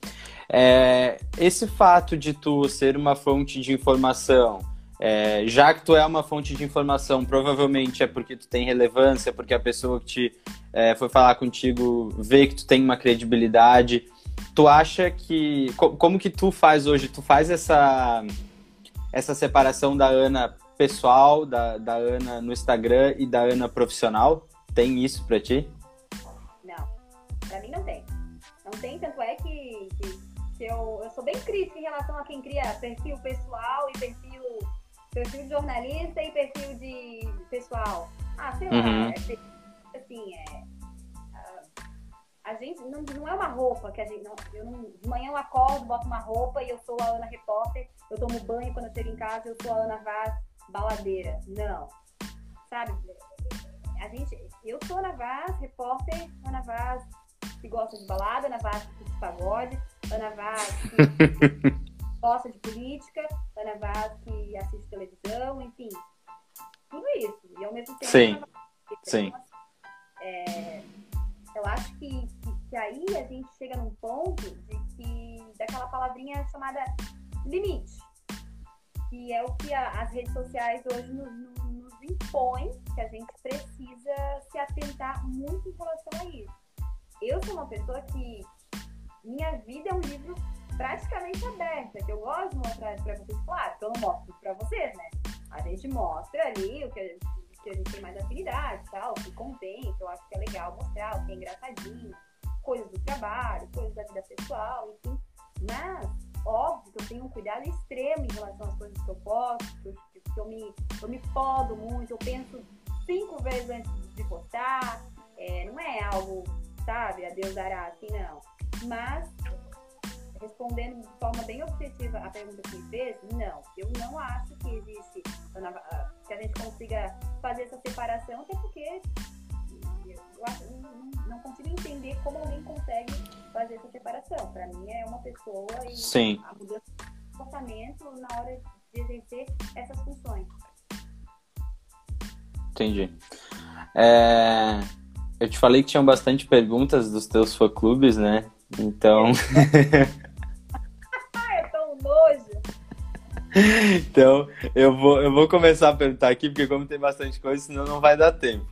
É, esse fato de tu ser uma fonte de informação, é, já que tu é uma fonte de informação, provavelmente é porque tu tem relevância, porque a pessoa que te é, foi falar contigo vê que tu tem uma credibilidade. Tu acha que. Como que tu faz hoje? Tu faz essa, essa separação da Ana pessoal, da, da Ana no Instagram e da Ana profissional? Tem isso pra ti? Pra mim não tem. Não tem, tanto é que, que, que eu, eu sou bem crítica em relação a quem cria perfil pessoal e perfil, perfil de jornalista e perfil de pessoal. Ah, sei uhum. lá, é, assim, é. A, gente não, não é uma roupa que a gente. Não, eu não, de manhã eu acordo, boto uma roupa e eu sou a Ana Repórter, eu tomo banho quando eu chego em casa, eu sou a Ana Vaz baladeira. Não. Sabe? A gente, eu sou Ana Vaz, repórter Ana Vaz que gosta de balada, Ana Vaz que de pagode, Ana Vaz que gosta de política, Ana Vaz que assiste televisão, enfim. Tudo isso. E ao mesmo tempo. Sim. Sim. Então, é, eu acho que, que, que, aí a gente chega num ponto de que daquela palavrinha chamada limite. Que é o que a, as redes sociais hoje nos, nos impõem, que a gente precisa se atentar muito em relação a isso eu sou uma pessoa que minha vida é um livro praticamente aberta, que eu gosto de mostrar para vocês, claro, que eu não mostro para vocês, né? A gente mostra ali o que, que a gente tem mais afinidade, tal, o que convém, que eu acho que é legal mostrar, o que é engraçadinho, coisas do trabalho, coisas da vida pessoal, enfim. Mas, óbvio que eu tenho um cuidado extremo em relação às coisas que eu posto, que, que eu, me, eu me podo muito, eu penso cinco vezes antes de postar, é, não é algo, sabe, a Deus dará assim, não. Mas respondendo de forma bem objetiva a pergunta que me fez, não. Eu não acho que existe, ah, que a gente consiga fazer essa separação, até porque eu acho, não, não consigo entender como alguém consegue fazer essa separação. Para mim é uma pessoa e Sim. a mudança de comportamento na hora de exercer essas funções. Entendi. É... Eu te falei que tinham bastante perguntas dos teus fã-clubes, né? Então. então, eu vou, eu vou começar a perguntar aqui, porque como tem bastante coisa, senão não vai dar tempo.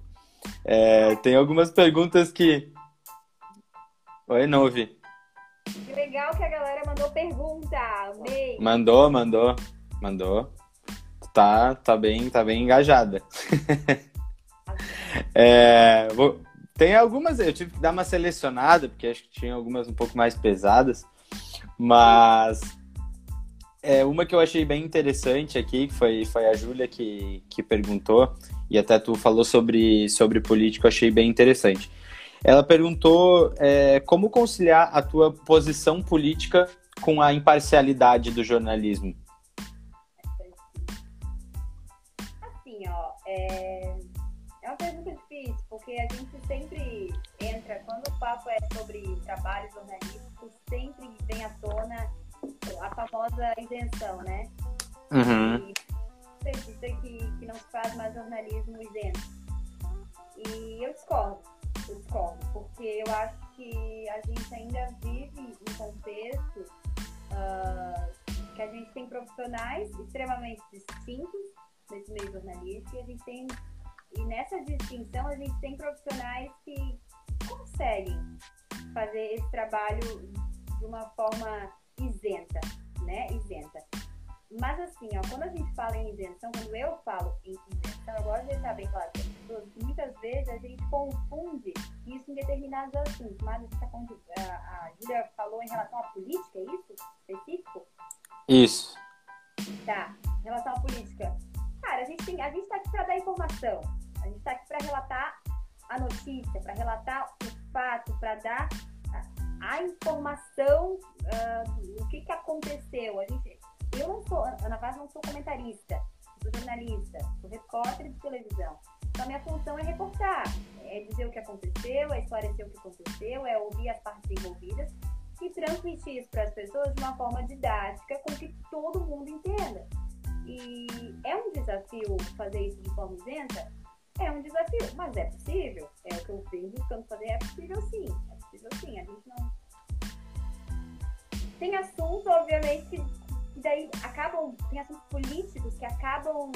É, tem algumas perguntas que. Oi, não ouvi. Que legal que a galera mandou pergunta. Amei. Mandou, mandou, mandou. Tá, tá bem, tá bem engajada. é, vou, tem algumas, eu tive que dar uma selecionada, porque acho que tinha algumas um pouco mais pesadas, mas é, uma que eu achei bem interessante aqui, que foi, foi a Júlia que, que perguntou, e até tu falou sobre, sobre político, achei bem interessante. Ela perguntou é, como conciliar a tua posição política com a imparcialidade do jornalismo. Assim, ó, é, porque a gente sempre entra, quando o papo é sobre trabalho jornalístico, sempre vem à tona a famosa isenção, né? Uhum. E acredita que, que não se faz mais jornalismo isento. E eu discordo, eu discordo, porque eu acho que a gente ainda vive um contexto uh, que a gente tem profissionais extremamente distintos nesse meio jornalístico e a gente tem e nessa distinção a gente tem profissionais que conseguem fazer esse trabalho de uma forma isenta, né? Isenta. Mas assim, ó, quando a gente fala em isenção, quando eu falo em isenção, eu gosto de deixar bem claro para as pessoas que muitas vezes a gente confunde isso em determinados assuntos. Mas a, a Júlia falou em relação à política, é isso? Específico? Isso. Tá, em relação à política. Cara, a gente, tem, a gente tá aqui para dar informação. A gente está aqui para relatar a notícia, para relatar o fato, para dar a informação uh, do que, que aconteceu. A gente, eu não sou, Ana Vaz não sou comentarista, sou jornalista, sou repórter de televisão. Então, a minha função é reportar, é dizer o que aconteceu, é esclarecer o que aconteceu, é ouvir as partes envolvidas e transmitir isso para as pessoas de uma forma didática com que todo mundo entenda. E é um desafio fazer isso de forma isenta? É um desafio, mas é possível. É o que eu venho buscando fazer, é possível sim. É possível sim. A gente não. Tem assuntos, obviamente, que, daí acabam. Tem assuntos políticos que acabam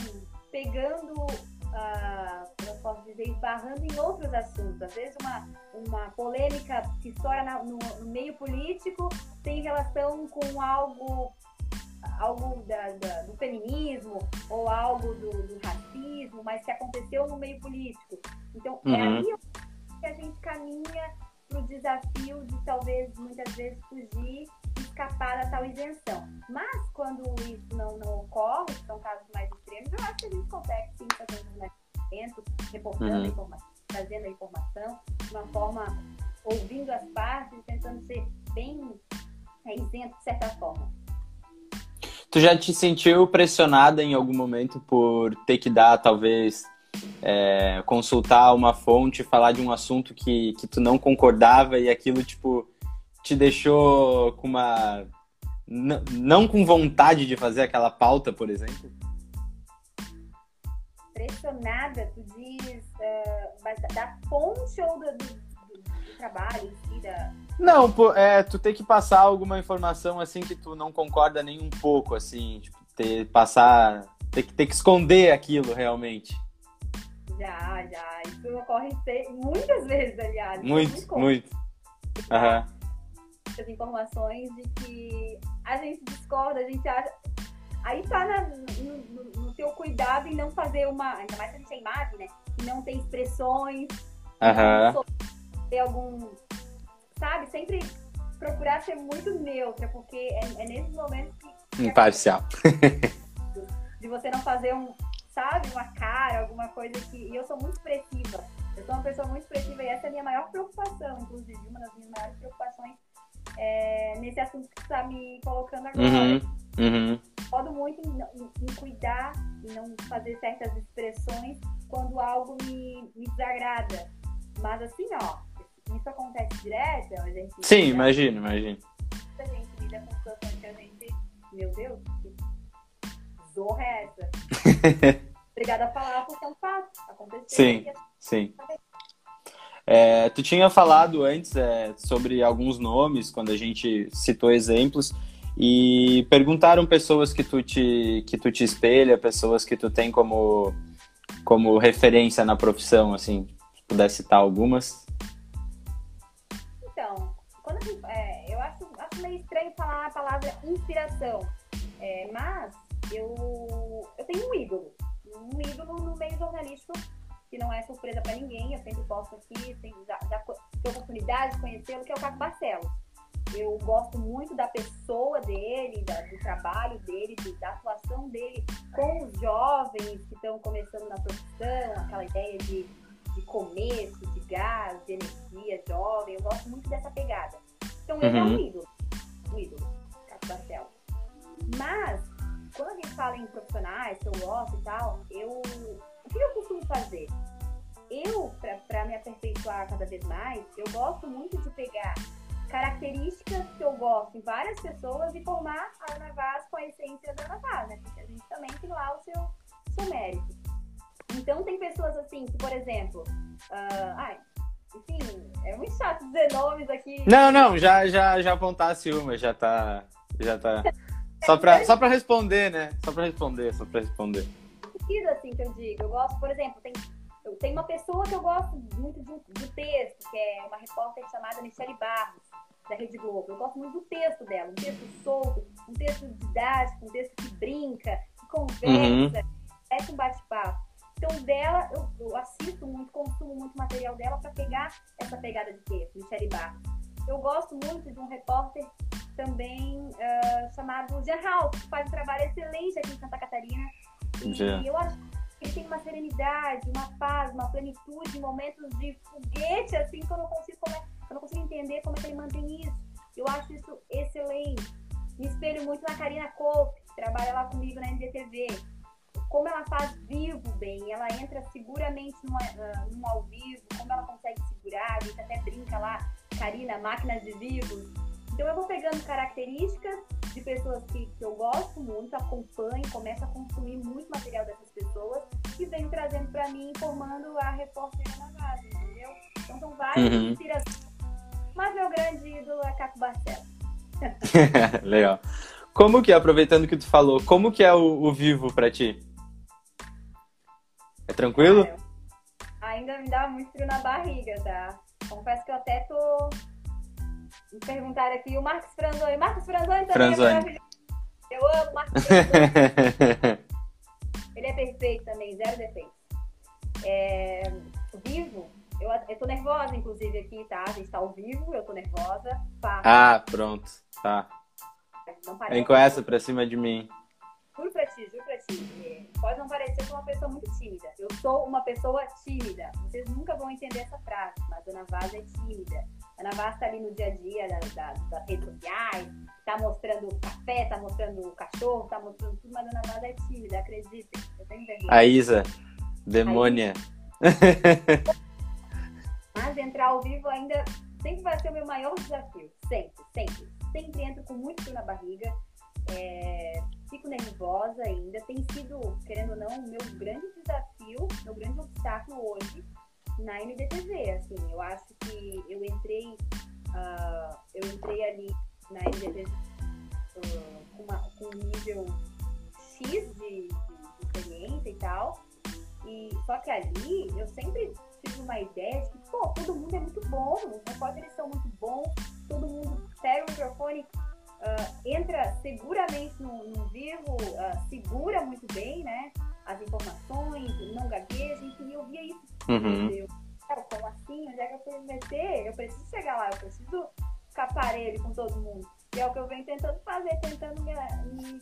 pegando uh, eu posso dizer, esbarrando em outros assuntos. Às vezes uma, uma polêmica que estoura no, no, meio político tem relação com algo algo da, da, do feminismo ou algo do, do, racismo, mas que aconteceu no meio político. Então, é uhum. é aí que a gente caminha para o desafio de talvez muitas vezes fugir e escapar da tal isenção. Mas quando isso não, não ocorre, são casos mais extremos, eu acho que a gente consegue sim fazer um jornalismo, reportando uhum. a informação, trazendo a informação de uma forma, ouvindo as partes, tentando ser bem é, isento de certa forma. Tu já te sentiu pressionada em algum momento por ter que dar, talvez, é, consultar uma fonte, falar de um assunto que, que tu não concordava e aquilo, tipo, te deixou com uma. não com vontade de fazer aquela pauta, por exemplo? Pressionada, tu diz uh, da fonte ou do trabalho em si, da não, pô, é, tu tem que passar alguma informação assim que tu não concorda nem um pouco, assim, tipo, ter, passar, ter que, ter que esconder aquilo realmente. Já, já. Isso ocorre muitas vezes, aliás. Muito, muito. muito. Uhum. muitas informações de que a gente discorda, a gente acha. Aí tá na, no, no, teu cuidado em não fazer uma. Ainda mais que a gente é imagem, né? E não tem expressões. Aham. Ter algum. Sabe? Sempre procurar ser muito neutra, porque é, é nesses momentos que. Imparcial. de você não fazer um, sabe, uma cara, alguma coisa que. E eu sou muito expressiva. Eu sou uma pessoa muito expressiva e essa é a minha maior preocupação, inclusive, uma das minhas maiores preocupações é, nesse assunto que você está me colocando agora. Uhum, uhum. Fodo muito em, em, em, cuidar e não fazer certas expressões quando algo me, me desagrada. Mas assim, ó, isso acontece direto, a gente. Sim, imagino, imagino. A gente lida com situações que a gente. Meu Deus, que zorra é essa? Obrigada a falar porque é um fato. Aconteceu. Sim, sim. É, tu tinha falado antes é, sobre alguns nomes, quando a gente citou exemplos, e perguntaram pessoas que tu te, que tu te espelha, pessoas que tu tem como, como referência na profissão, assim, se puder citar algumas. Falar a palavra inspiração, é, mas eu, eu tenho um ídolo, um ídolo no meio jornalístico que não é surpresa para ninguém, eu sempre posto aqui, sempre, já, já tive oportunidade de conhecê-lo, que é o Caco Barcelos. Eu gosto muito da pessoa dele, da, do trabalho dele, da atuação dele com os jovens que estão começando na profissão, aquela ideia de, de começo, de gás, de energia jovem. Eu gosto muito dessa pegada. Então ele uhum. é um ídolo, Barcelos. Mas quando a gente fala em profissionais que eu gosto e tal, eu. O que eu costumo fazer? Eu, para me aperfeiçoar cada vez mais, eu gosto muito de pegar características que eu gosto em várias pessoas e formar a Ana Vaz com a essência da Ana Vaz, né? Porque a gente também tem lá o seu, seu mérito. Então, tem pessoas assim que, por exemplo, uh, ai, enfim, é muito chato dizer nomes aqui. Não, não, já, já, já apontasse uma, já tá. Já tá. Só pra, só pra responder, né? Só pra responder, só pra responder. Precisa, assim, que eu digo. Eu gosto, por exemplo, tem, eu tenho uma pessoa que eu gosto muito do, do texto, que é uma repórter chamada Michele Barros, da Rede Globo. Eu gosto muito do texto dela, um texto solto, um texto didático, um texto que brinca, que conversa, uhum. é um bate-papo. Então, dela, eu, eu, assisto muito, consumo muito material dela para pegar essa pegada de texto, Michele Barros. Eu gosto muito de um repórter também uh, chamado Jean Hall, que faz um trabalho excelente aqui em Santa Catarina. E eu acho que ele tem uma serenidade, uma paz, uma plenitude, momentos de foguete, assim, que eu não consigo, como é, eu não consigo entender como é que ele mantém isso. Eu acho isso excelente. Me espelho muito na Karina Cope, que trabalha lá comigo na NDTV. Como ela faz vivo bem, ela entra seguramente num, uh, num ao vivo, como ela consegue segurar, a gente até brinca lá, Karina, máquinas de vivos então eu vou pegando características de pessoas que, que eu gosto muito, acompanho, começo a consumir muito material dessas pessoas e venho trazendo para mim, formando a repórter na base, entendeu? Então são várias uhum. inspirações. Mas meu grande ídolo é Caco Barcelos. Legal. Como que, aproveitando que tu falou, como que é o, o vivo para ti? É tranquilo? Ah, ainda me dá muito frio na barriga, tá? Confesso que eu até tô me perguntaram aqui o Marcos Franzoni. Marcos Franzoni também é Franzoni. é Eu amo Marcos Franzoni. Ele é perfeito também, zero defeitos. É, vivo, eu, eu tô nervosa, inclusive, aqui, tá? A gente tá ao vivo, eu tô nervosa. Pá. Ah, pronto. Tá. Vem com essa pra cima de mim. Juro pra ti, juro pra ti. Pode não parecer uma pessoa muito tímida. Eu sou uma pessoa tímida. Vocês nunca vão entender essa frase, mas Dona Vaz é tímida. A Ana Vaz tá ali no dia a dia da, da, das redes sociais, tá mostrando o café, tá mostrando o cachorro, tá mostrando tudo, mas Ana Vaz é tímida, acreditem. Eu tenho vergonha. A Isa, demônia. mas entrar ao vivo ainda sempre vai ser o meu maior desafio. Sempre, sempre. Sempre entro com muito frio na barriga. É, fico nervosa ainda. Tem sido, querendo ou não, o meu grande desafio, meu grande obstáculo hoje na MDTV, assim, eu acho que eu entrei, uh, eu entrei ali na MDTV uh, com, uma, com, um nível X de, de, de experiência e tal, e só que ali eu sempre tive uma ideia de que, pô, todo mundo é muito bom, os repórteres são muito bons, todo mundo pega o microfone, uh, entra seguramente no, vivo, uh, segura muito bem, né? As informações, não gagueja, enfim, eu via isso. Uhum. Eu, como assim? Onde é que eu fui meter? Eu preciso chegar lá, eu preciso ficar parelho com todo mundo. E é o que eu venho tentando fazer, tentando me, me,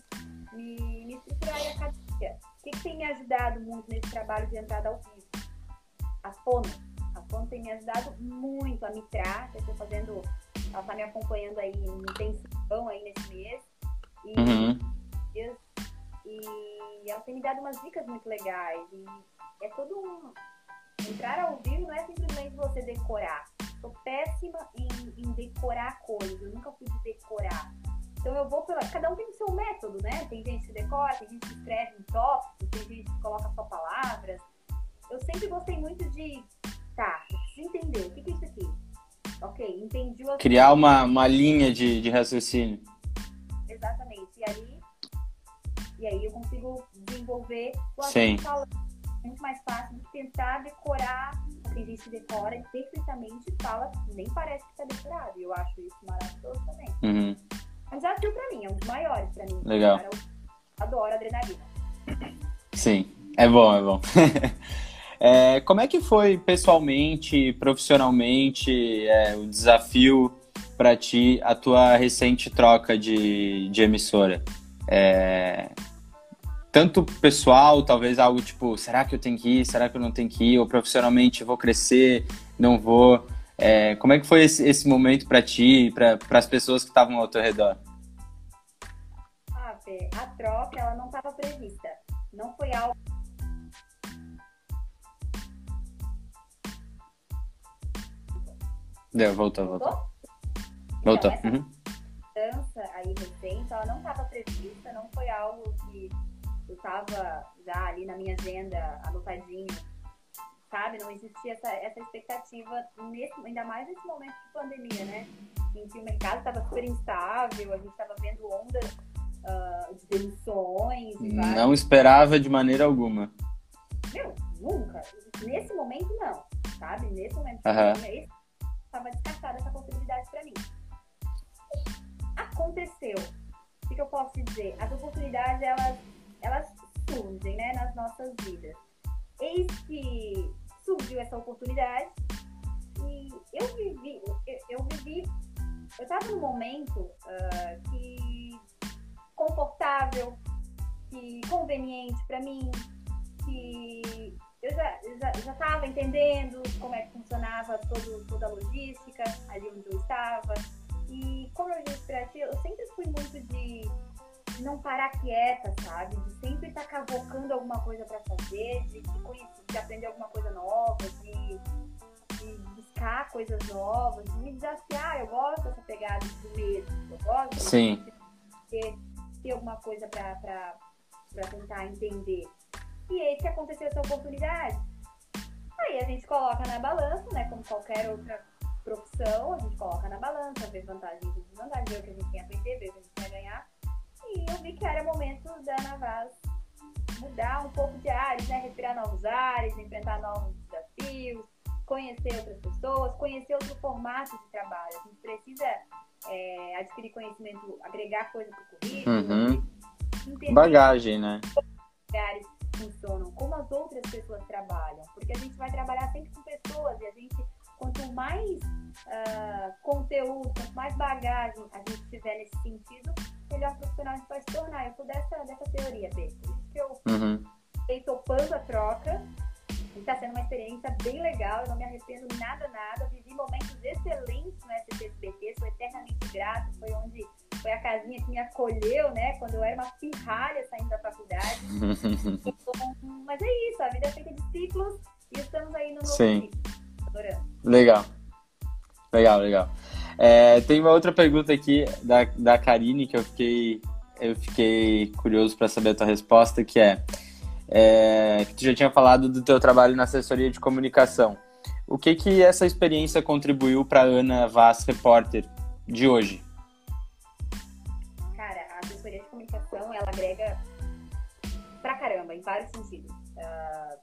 me, me estruturar em academia. O que, que tem me ajudado muito nesse trabalho de entrada ao vivo? A fono. A fono tem me ajudado muito a mitrar, eu estou fazendo, ela está me acompanhando aí no intensivão aí nesse mês. E, Uhum. e ela tem me dado umas dicas muito legais. E é todo um. Entrar ao vivo não é simplesmente você decorar. Sou péssima em, em decorar coisas. Eu nunca fui de decorar. Então eu vou pela. Cada um tem o seu método, né? Tem gente que decora, tem gente que escreve em tópicos, tem gente que coloca só palavras. Eu sempre gostei muito de. Tá, preciso entender. O que é isso aqui? Ok, entendi o Criar uma, uma linha de, de raciocínio. Exatamente. E aí, e aí eu consigo desenvolver o Sim. falando. É muito mais fácil do que tentar decorar. Tem gente que decora e perfeitamente fala, nem parece que está decorado. E eu acho isso maravilhoso também. Uhum. É um desafio pra mim, é um dos maiores pra mim. Legal. Eu adoro adrenalina. Sim, é bom, é bom. É, como é que foi pessoalmente, profissionalmente, é, o desafio para ti, a tua recente troca de, de emissora? É, tanto pessoal, talvez algo tipo, será que eu tenho que ir, será que eu não tenho que ir? Ou profissionalmente, vou crescer, não vou? É, como é que foi esse, esse momento para ti e para as pessoas que estavam ao teu redor? Ah, a troca, ela não estava prevista. Não foi algo Deu, voltou, voltou. Voltou? Voltou. Então, essa Uhum. mudança aí recente, ela não estava prevista, não foi algo que eu estava já ali na minha agenda anotadinho, sabe? Não existia essa, essa expectativa, nesse, ainda mais nesse momento de pandemia, né? Em que o mercado estava super instável, a gente estava vendo ondas ah, de demissões várias Não esperava de maneira alguma. Meu, nunca. Nesse momento, não. Sabe? Nesse momento, Aham. Estava descartada essa possibilidade para mim. Aconteceu. O que, eu posso dizer? As oportunidades, elas, elas surgem né, nas nossas vidas. Eis que surgiu essa oportunidade e eu vivi, eu, eu vivi, eu estava num momento ah, que confortável, que conveniente para mim, que eu já já já estava entendendo como é que funcionava todo, toda a logística ali onde eu estava e como eu disse para ti, eu sempre fui muito de, não parar quieta, sabe? De sempre estar cavocando alguma coisa para fazer, de, de, conhecer, de aprender alguma coisa nova, de, de buscar coisas novas, de me desafiar. Eu gosto dessa pegada do mesmo, eu gosto Sim. de ter, ter alguma coisa para tentar entender. E aí que aconteceu essa oportunidade. Aí a gente coloca na balança, né? Como qualquer outra profissão, a gente coloca na balança, vê vantagens e desvantagens, vê o que a gente tem a aprender, vê o que a gente vai ganhar. E eu vi que era momento da Navas mudar um pouco de ares, né? Respirar novos ares, enfrentar novos desafios, conhecer outras pessoas, conhecer outro formato de trabalho. A gente precisa é, adquirir conhecimento, agregar coisa para o currículo, Uhum. entender Bagagem, né? Porque a gente vai trabalhar sempre com pessoas e a gente, quanto mais ah, conteúdo, quanto mais bagagem a gente tiver nesse sentido, melhor profissional a gente vai se tornar. Eu sou dessa, dessa teoria, Bê. Por isso que eu Uhum. fiquei topando a troca. Está sendo uma experiência bem legal, eu não me arrependo nada, nada. Vivi momentos excelentes no STSBT, sou eternamente grata. Foi onde foi a casinha que me acolheu, né? Quando eu era uma pirralha saindo da faculdade. Então, mas é isso, a vida é feita de ciclos e estamos aí no novo Sim. Adorando. Legal. Legal, legal. É, tem uma outra pergunta aqui da, da Karine que eu fiquei, eu fiquei curioso para saber a tua resposta, que é, é, que tu já tinha falado do teu trabalho na assessoria de comunicação. O que que essa experiência contribuiu para Ana Vaz, repórter de hoje? Cara, a assessoria de comunicação, ela agrega pra caramba, em vários sentidos. Ah,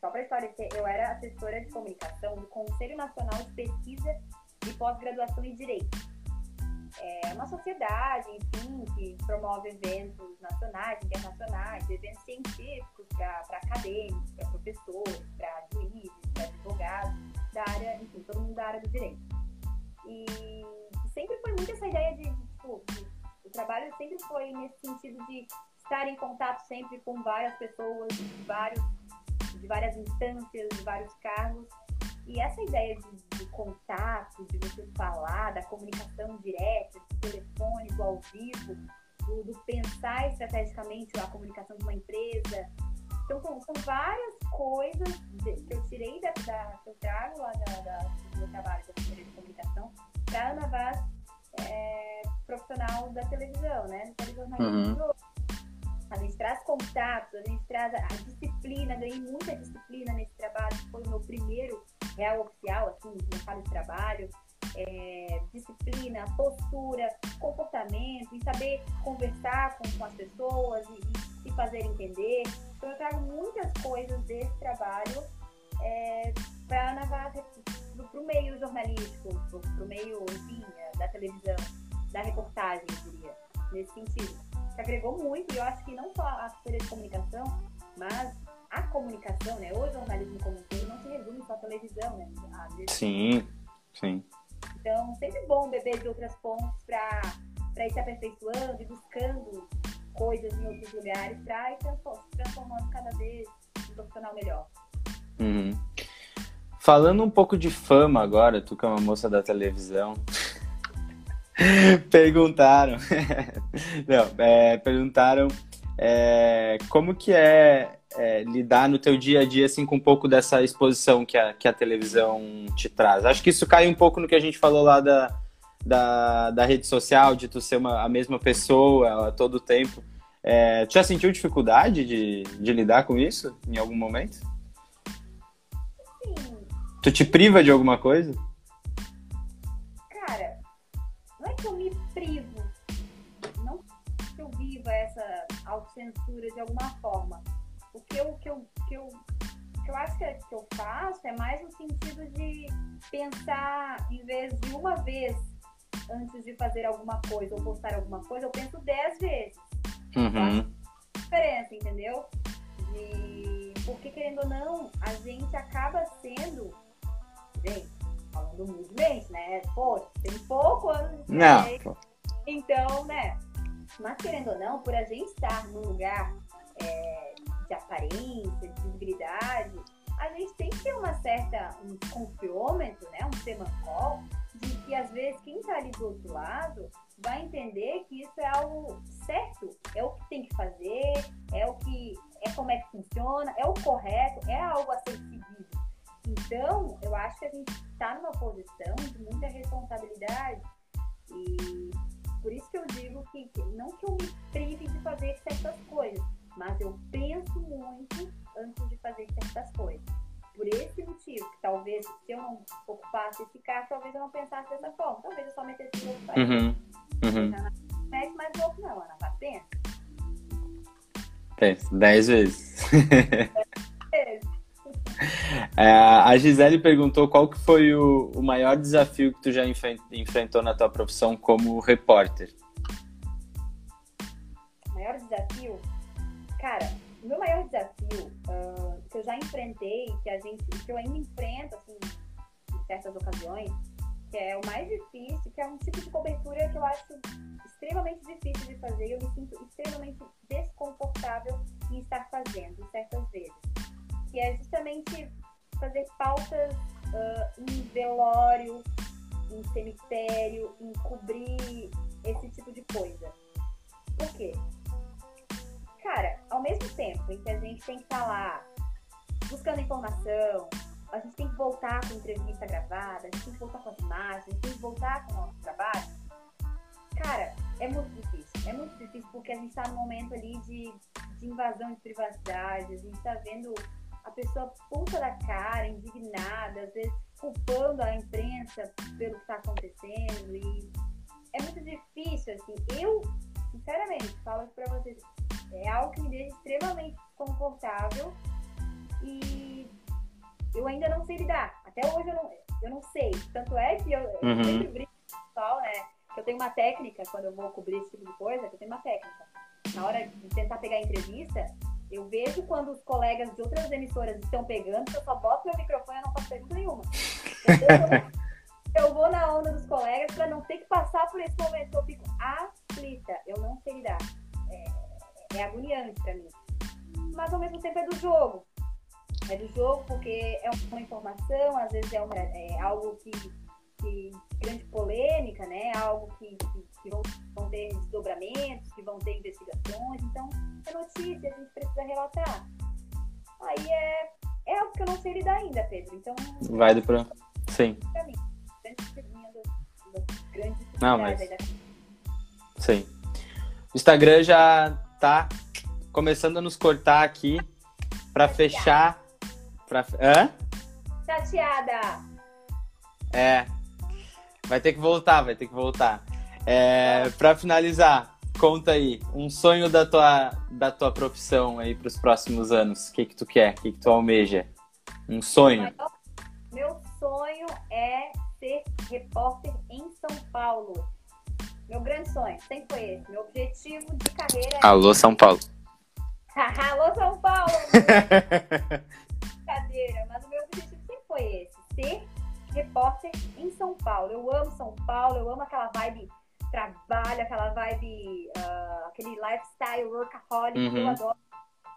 só pra história, eu era assessora de comunicação do Conselho Nacional de Pesquisa de Pós-Graduação em Direito. é uma sociedade, enfim, que promove eventos nacionais, internacionais, eventos científicos para acadêmicos, para professores, para juízes, para advogados, da área, enfim, todo mundo da área do direito. E sempre foi muito essa ideia de, tipo, o trabalho sempre foi nesse sentido de estar em contato sempre com várias pessoas, vários, de várias instâncias, de vários cargos. E essa ideia de, de contato, de você falar, da comunicação direta, do telefone, do ao vivo, do, do pensar estrategicamente a comunicação de uma empresa. Então, são, são várias coisas que eu tirei da, da que eu trago lá da, da, do meu trabalho da de comunicação para a Ana Vaz, é, profissional da televisão, né? Telejornalismo. Uhum. A gente traz contatos, a gente traz a, disciplina, ganhei muita disciplina nesse trabalho, foi o meu primeiro real oficial, assim, no mercado de trabalho. É, disciplina, postura, comportamento, e saber conversar com, com as pessoas e, se fazer entender. Então, eu trago muitas coisas desse trabalho é, para para o meio jornalístico, para o meio, enfim, da televisão, da reportagem, eu diria, nesse sentido que agregou muito, e eu acho que não só a assessoria de comunicação, mas a comunicação, né? O jornalismo como um todo não se resume só à televisão, né? Às vezes. Sim, sim. Então, sempre bom beber de outras fontes para ir se aperfeiçoando e buscando coisas em outros lugares para ir se transformando cada vez um profissional melhor. Uhum. Falando um pouco de fama agora, tu que é uma moça da televisão, perguntaram. Não, é, perguntaram é, como que é, é, lidar no teu dia a dia assim com um pouco dessa exposição que a, que a televisão te traz. Acho que isso cai um pouco no que a gente falou lá da, da, da rede social, de tu ser uma, a mesma pessoa a todo tempo. É, tu já sentiu dificuldade de, de lidar com isso em algum momento? Sim. Tu te priva de alguma coisa? Viva essa autocensura de alguma forma. O que eu, que eu, que eu, que eu acho que, que eu faço é mais no sentido de pensar, em vez de uma vez antes de fazer alguma coisa ou postar alguma coisa, eu penso dez vezes. Uhum. diferença, entendeu? De... Porque, querendo ou não, a gente acaba sendo. Gente, falando humildemente, né? Pô, tem pouco anos de Não. Então, né? Mas querendo ou não, por a gente estar num lugar é, de aparência, de visibilidade, a gente tem que ter uma certa, um confiômetro, né? Um semancol, de que às vezes quem está ali do outro lado vai entender que isso é algo certo, é o que tem que fazer, é o que é como é que funciona, é o correto, é algo a ser seguido. Então, eu acho que a gente está numa posição de muita responsabilidade e por isso que eu digo que não que eu me prive de fazer certas coisas, mas eu penso muito antes de fazer certas coisas. Por esse motivo, que talvez se eu não ocupasse esse carro, talvez eu não pensasse dessa forma. Talvez eu só metesse o outro uhum. uhum. Mete mais o outro não, Ana, vai, pensa. Pensa, dez vezes. dez vezes. É, a Gisele perguntou qual que foi o, o maior desafio que tu já enfrentou na tua profissão como repórter. Maior desafio? Cara, o meu maior desafio uh, que eu já enfrentei, que a gente, que eu ainda enfrento, assim, em certas ocasiões, que é o mais difícil, que é um tipo de cobertura que eu acho extremamente difícil de fazer eu me sinto extremamente desconfortável em estar fazendo certas vezes que é justamente fazer pautas uh, em velório, em cemitério, em cobrir esse tipo de coisa. Por quê? Cara, ao mesmo tempo em que a gente tem que estar lá buscando informação, a gente tem que voltar com entrevista gravada, a gente tem que voltar com as imagens, a gente tem que voltar com o nosso trabalho. Cara, é muito difícil. É muito difícil porque a gente está num momento ali de, de invasão de privacidade, a gente está vendo a pessoa puta da cara, indignada, às vezes culpando a imprensa pelo que está acontecendo. E é muito difícil, assim. Eu, sinceramente, falo para vocês, é algo que me deixa extremamente confortável e eu ainda não sei lidar. Até hoje eu não, eu não sei. Tanto é que eu, uhum. eu sempre brinco com o pessoal, né? Que eu tenho uma técnica, quando eu vou cobrir esse tipo de coisa, eu tenho uma técnica. Na hora de tentar pegar a entrevista, eu vejo quando os colegas de outras emissoras estão pegando, eu só boto meu microfone e não faço pergunta nenhuma. eu vou na onda dos colegas para não ter que passar por esse momento. Eu fico aflita, eu não sei lidar. É, é agoniante para mim. Mas ao mesmo tempo é do jogo. É do jogo porque é uma informação, às vezes é, uma, é algo que, que grande polêmica, né? Algo que, que, que vão, vão, ter desdobramentos, que vão ter investigações. Então, é notícia, a gente precisa relatar. Aí é, é algo que eu não sei lidar ainda, Pedro. Então. Vai do pro. Sim. Pra mim, Não, mas. Sim. O Instagram já tá começando a nos cortar aqui para fechar. Pra... Hã? Chateada! É. Vai ter que voltar, vai ter que voltar. É, para finalizar, conta aí um sonho da tua, da tua profissão aí para os próximos anos. O que que tu quer? O que que tu almeja? Um sonho? Meu sonho é ser repórter em São Paulo. Meu grande sonho sempre foi esse. Meu objetivo de carreira é. Alô, São Paulo. Alô, São Paulo! Brincadeira, mas o meu objetivo sempre foi esse: ser repórter em São Paulo. Eu amo São Paulo, eu amo aquela vibe trabalho, aquela vibe, uh, aquele lifestyle workaholic uhum. que eu uhum. adoro.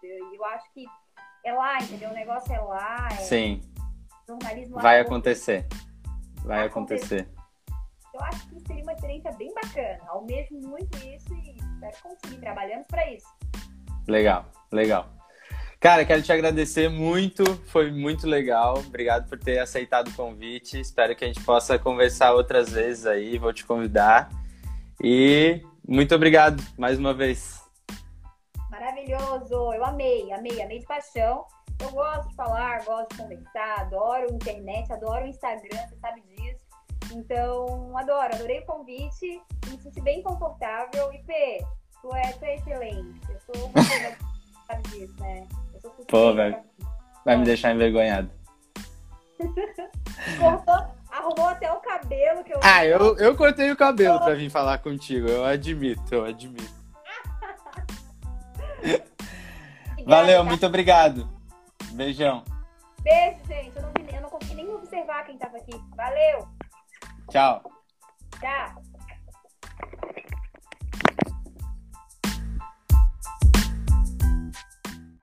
Eu, eu acho que é lá, entendeu? O negócio é lá. É... Sim. Jornalismo Vai acontecer. Vai acontecer. Eu acho que seria uma experiência bem bacana. Almejo muito isso e espero conseguir. Trabalhamos para isso. Legal, legal. Cara, quero te agradecer muito, foi muito legal. Obrigado por ter aceitado o convite. Espero que a gente possa conversar outras vezes aí, vou te convidar. E muito obrigado mais uma vez. Maravilhoso, eu amei, amei, amei de paixão. Eu gosto de falar, gosto de conversar, adoro internet, adoro o Instagram, você sabe disso. Então, adoro, adorei o convite, me senti bem confortável. E Pê, tu é, tu é excelente. Eu sou sabe disso, né? Eu sou Pô, vai, vai me deixar envergonhado. Cortou, arrumou até o cabelo que eu. Ah, eu, eu cortei o cabelo pra vir falar contigo, eu admito, eu admito. Valeu, muito obrigado. Beijão. Beijo, gente. Eu não, eu não consegui nem observar quem tava aqui. Valeu. Tchau. Tchau.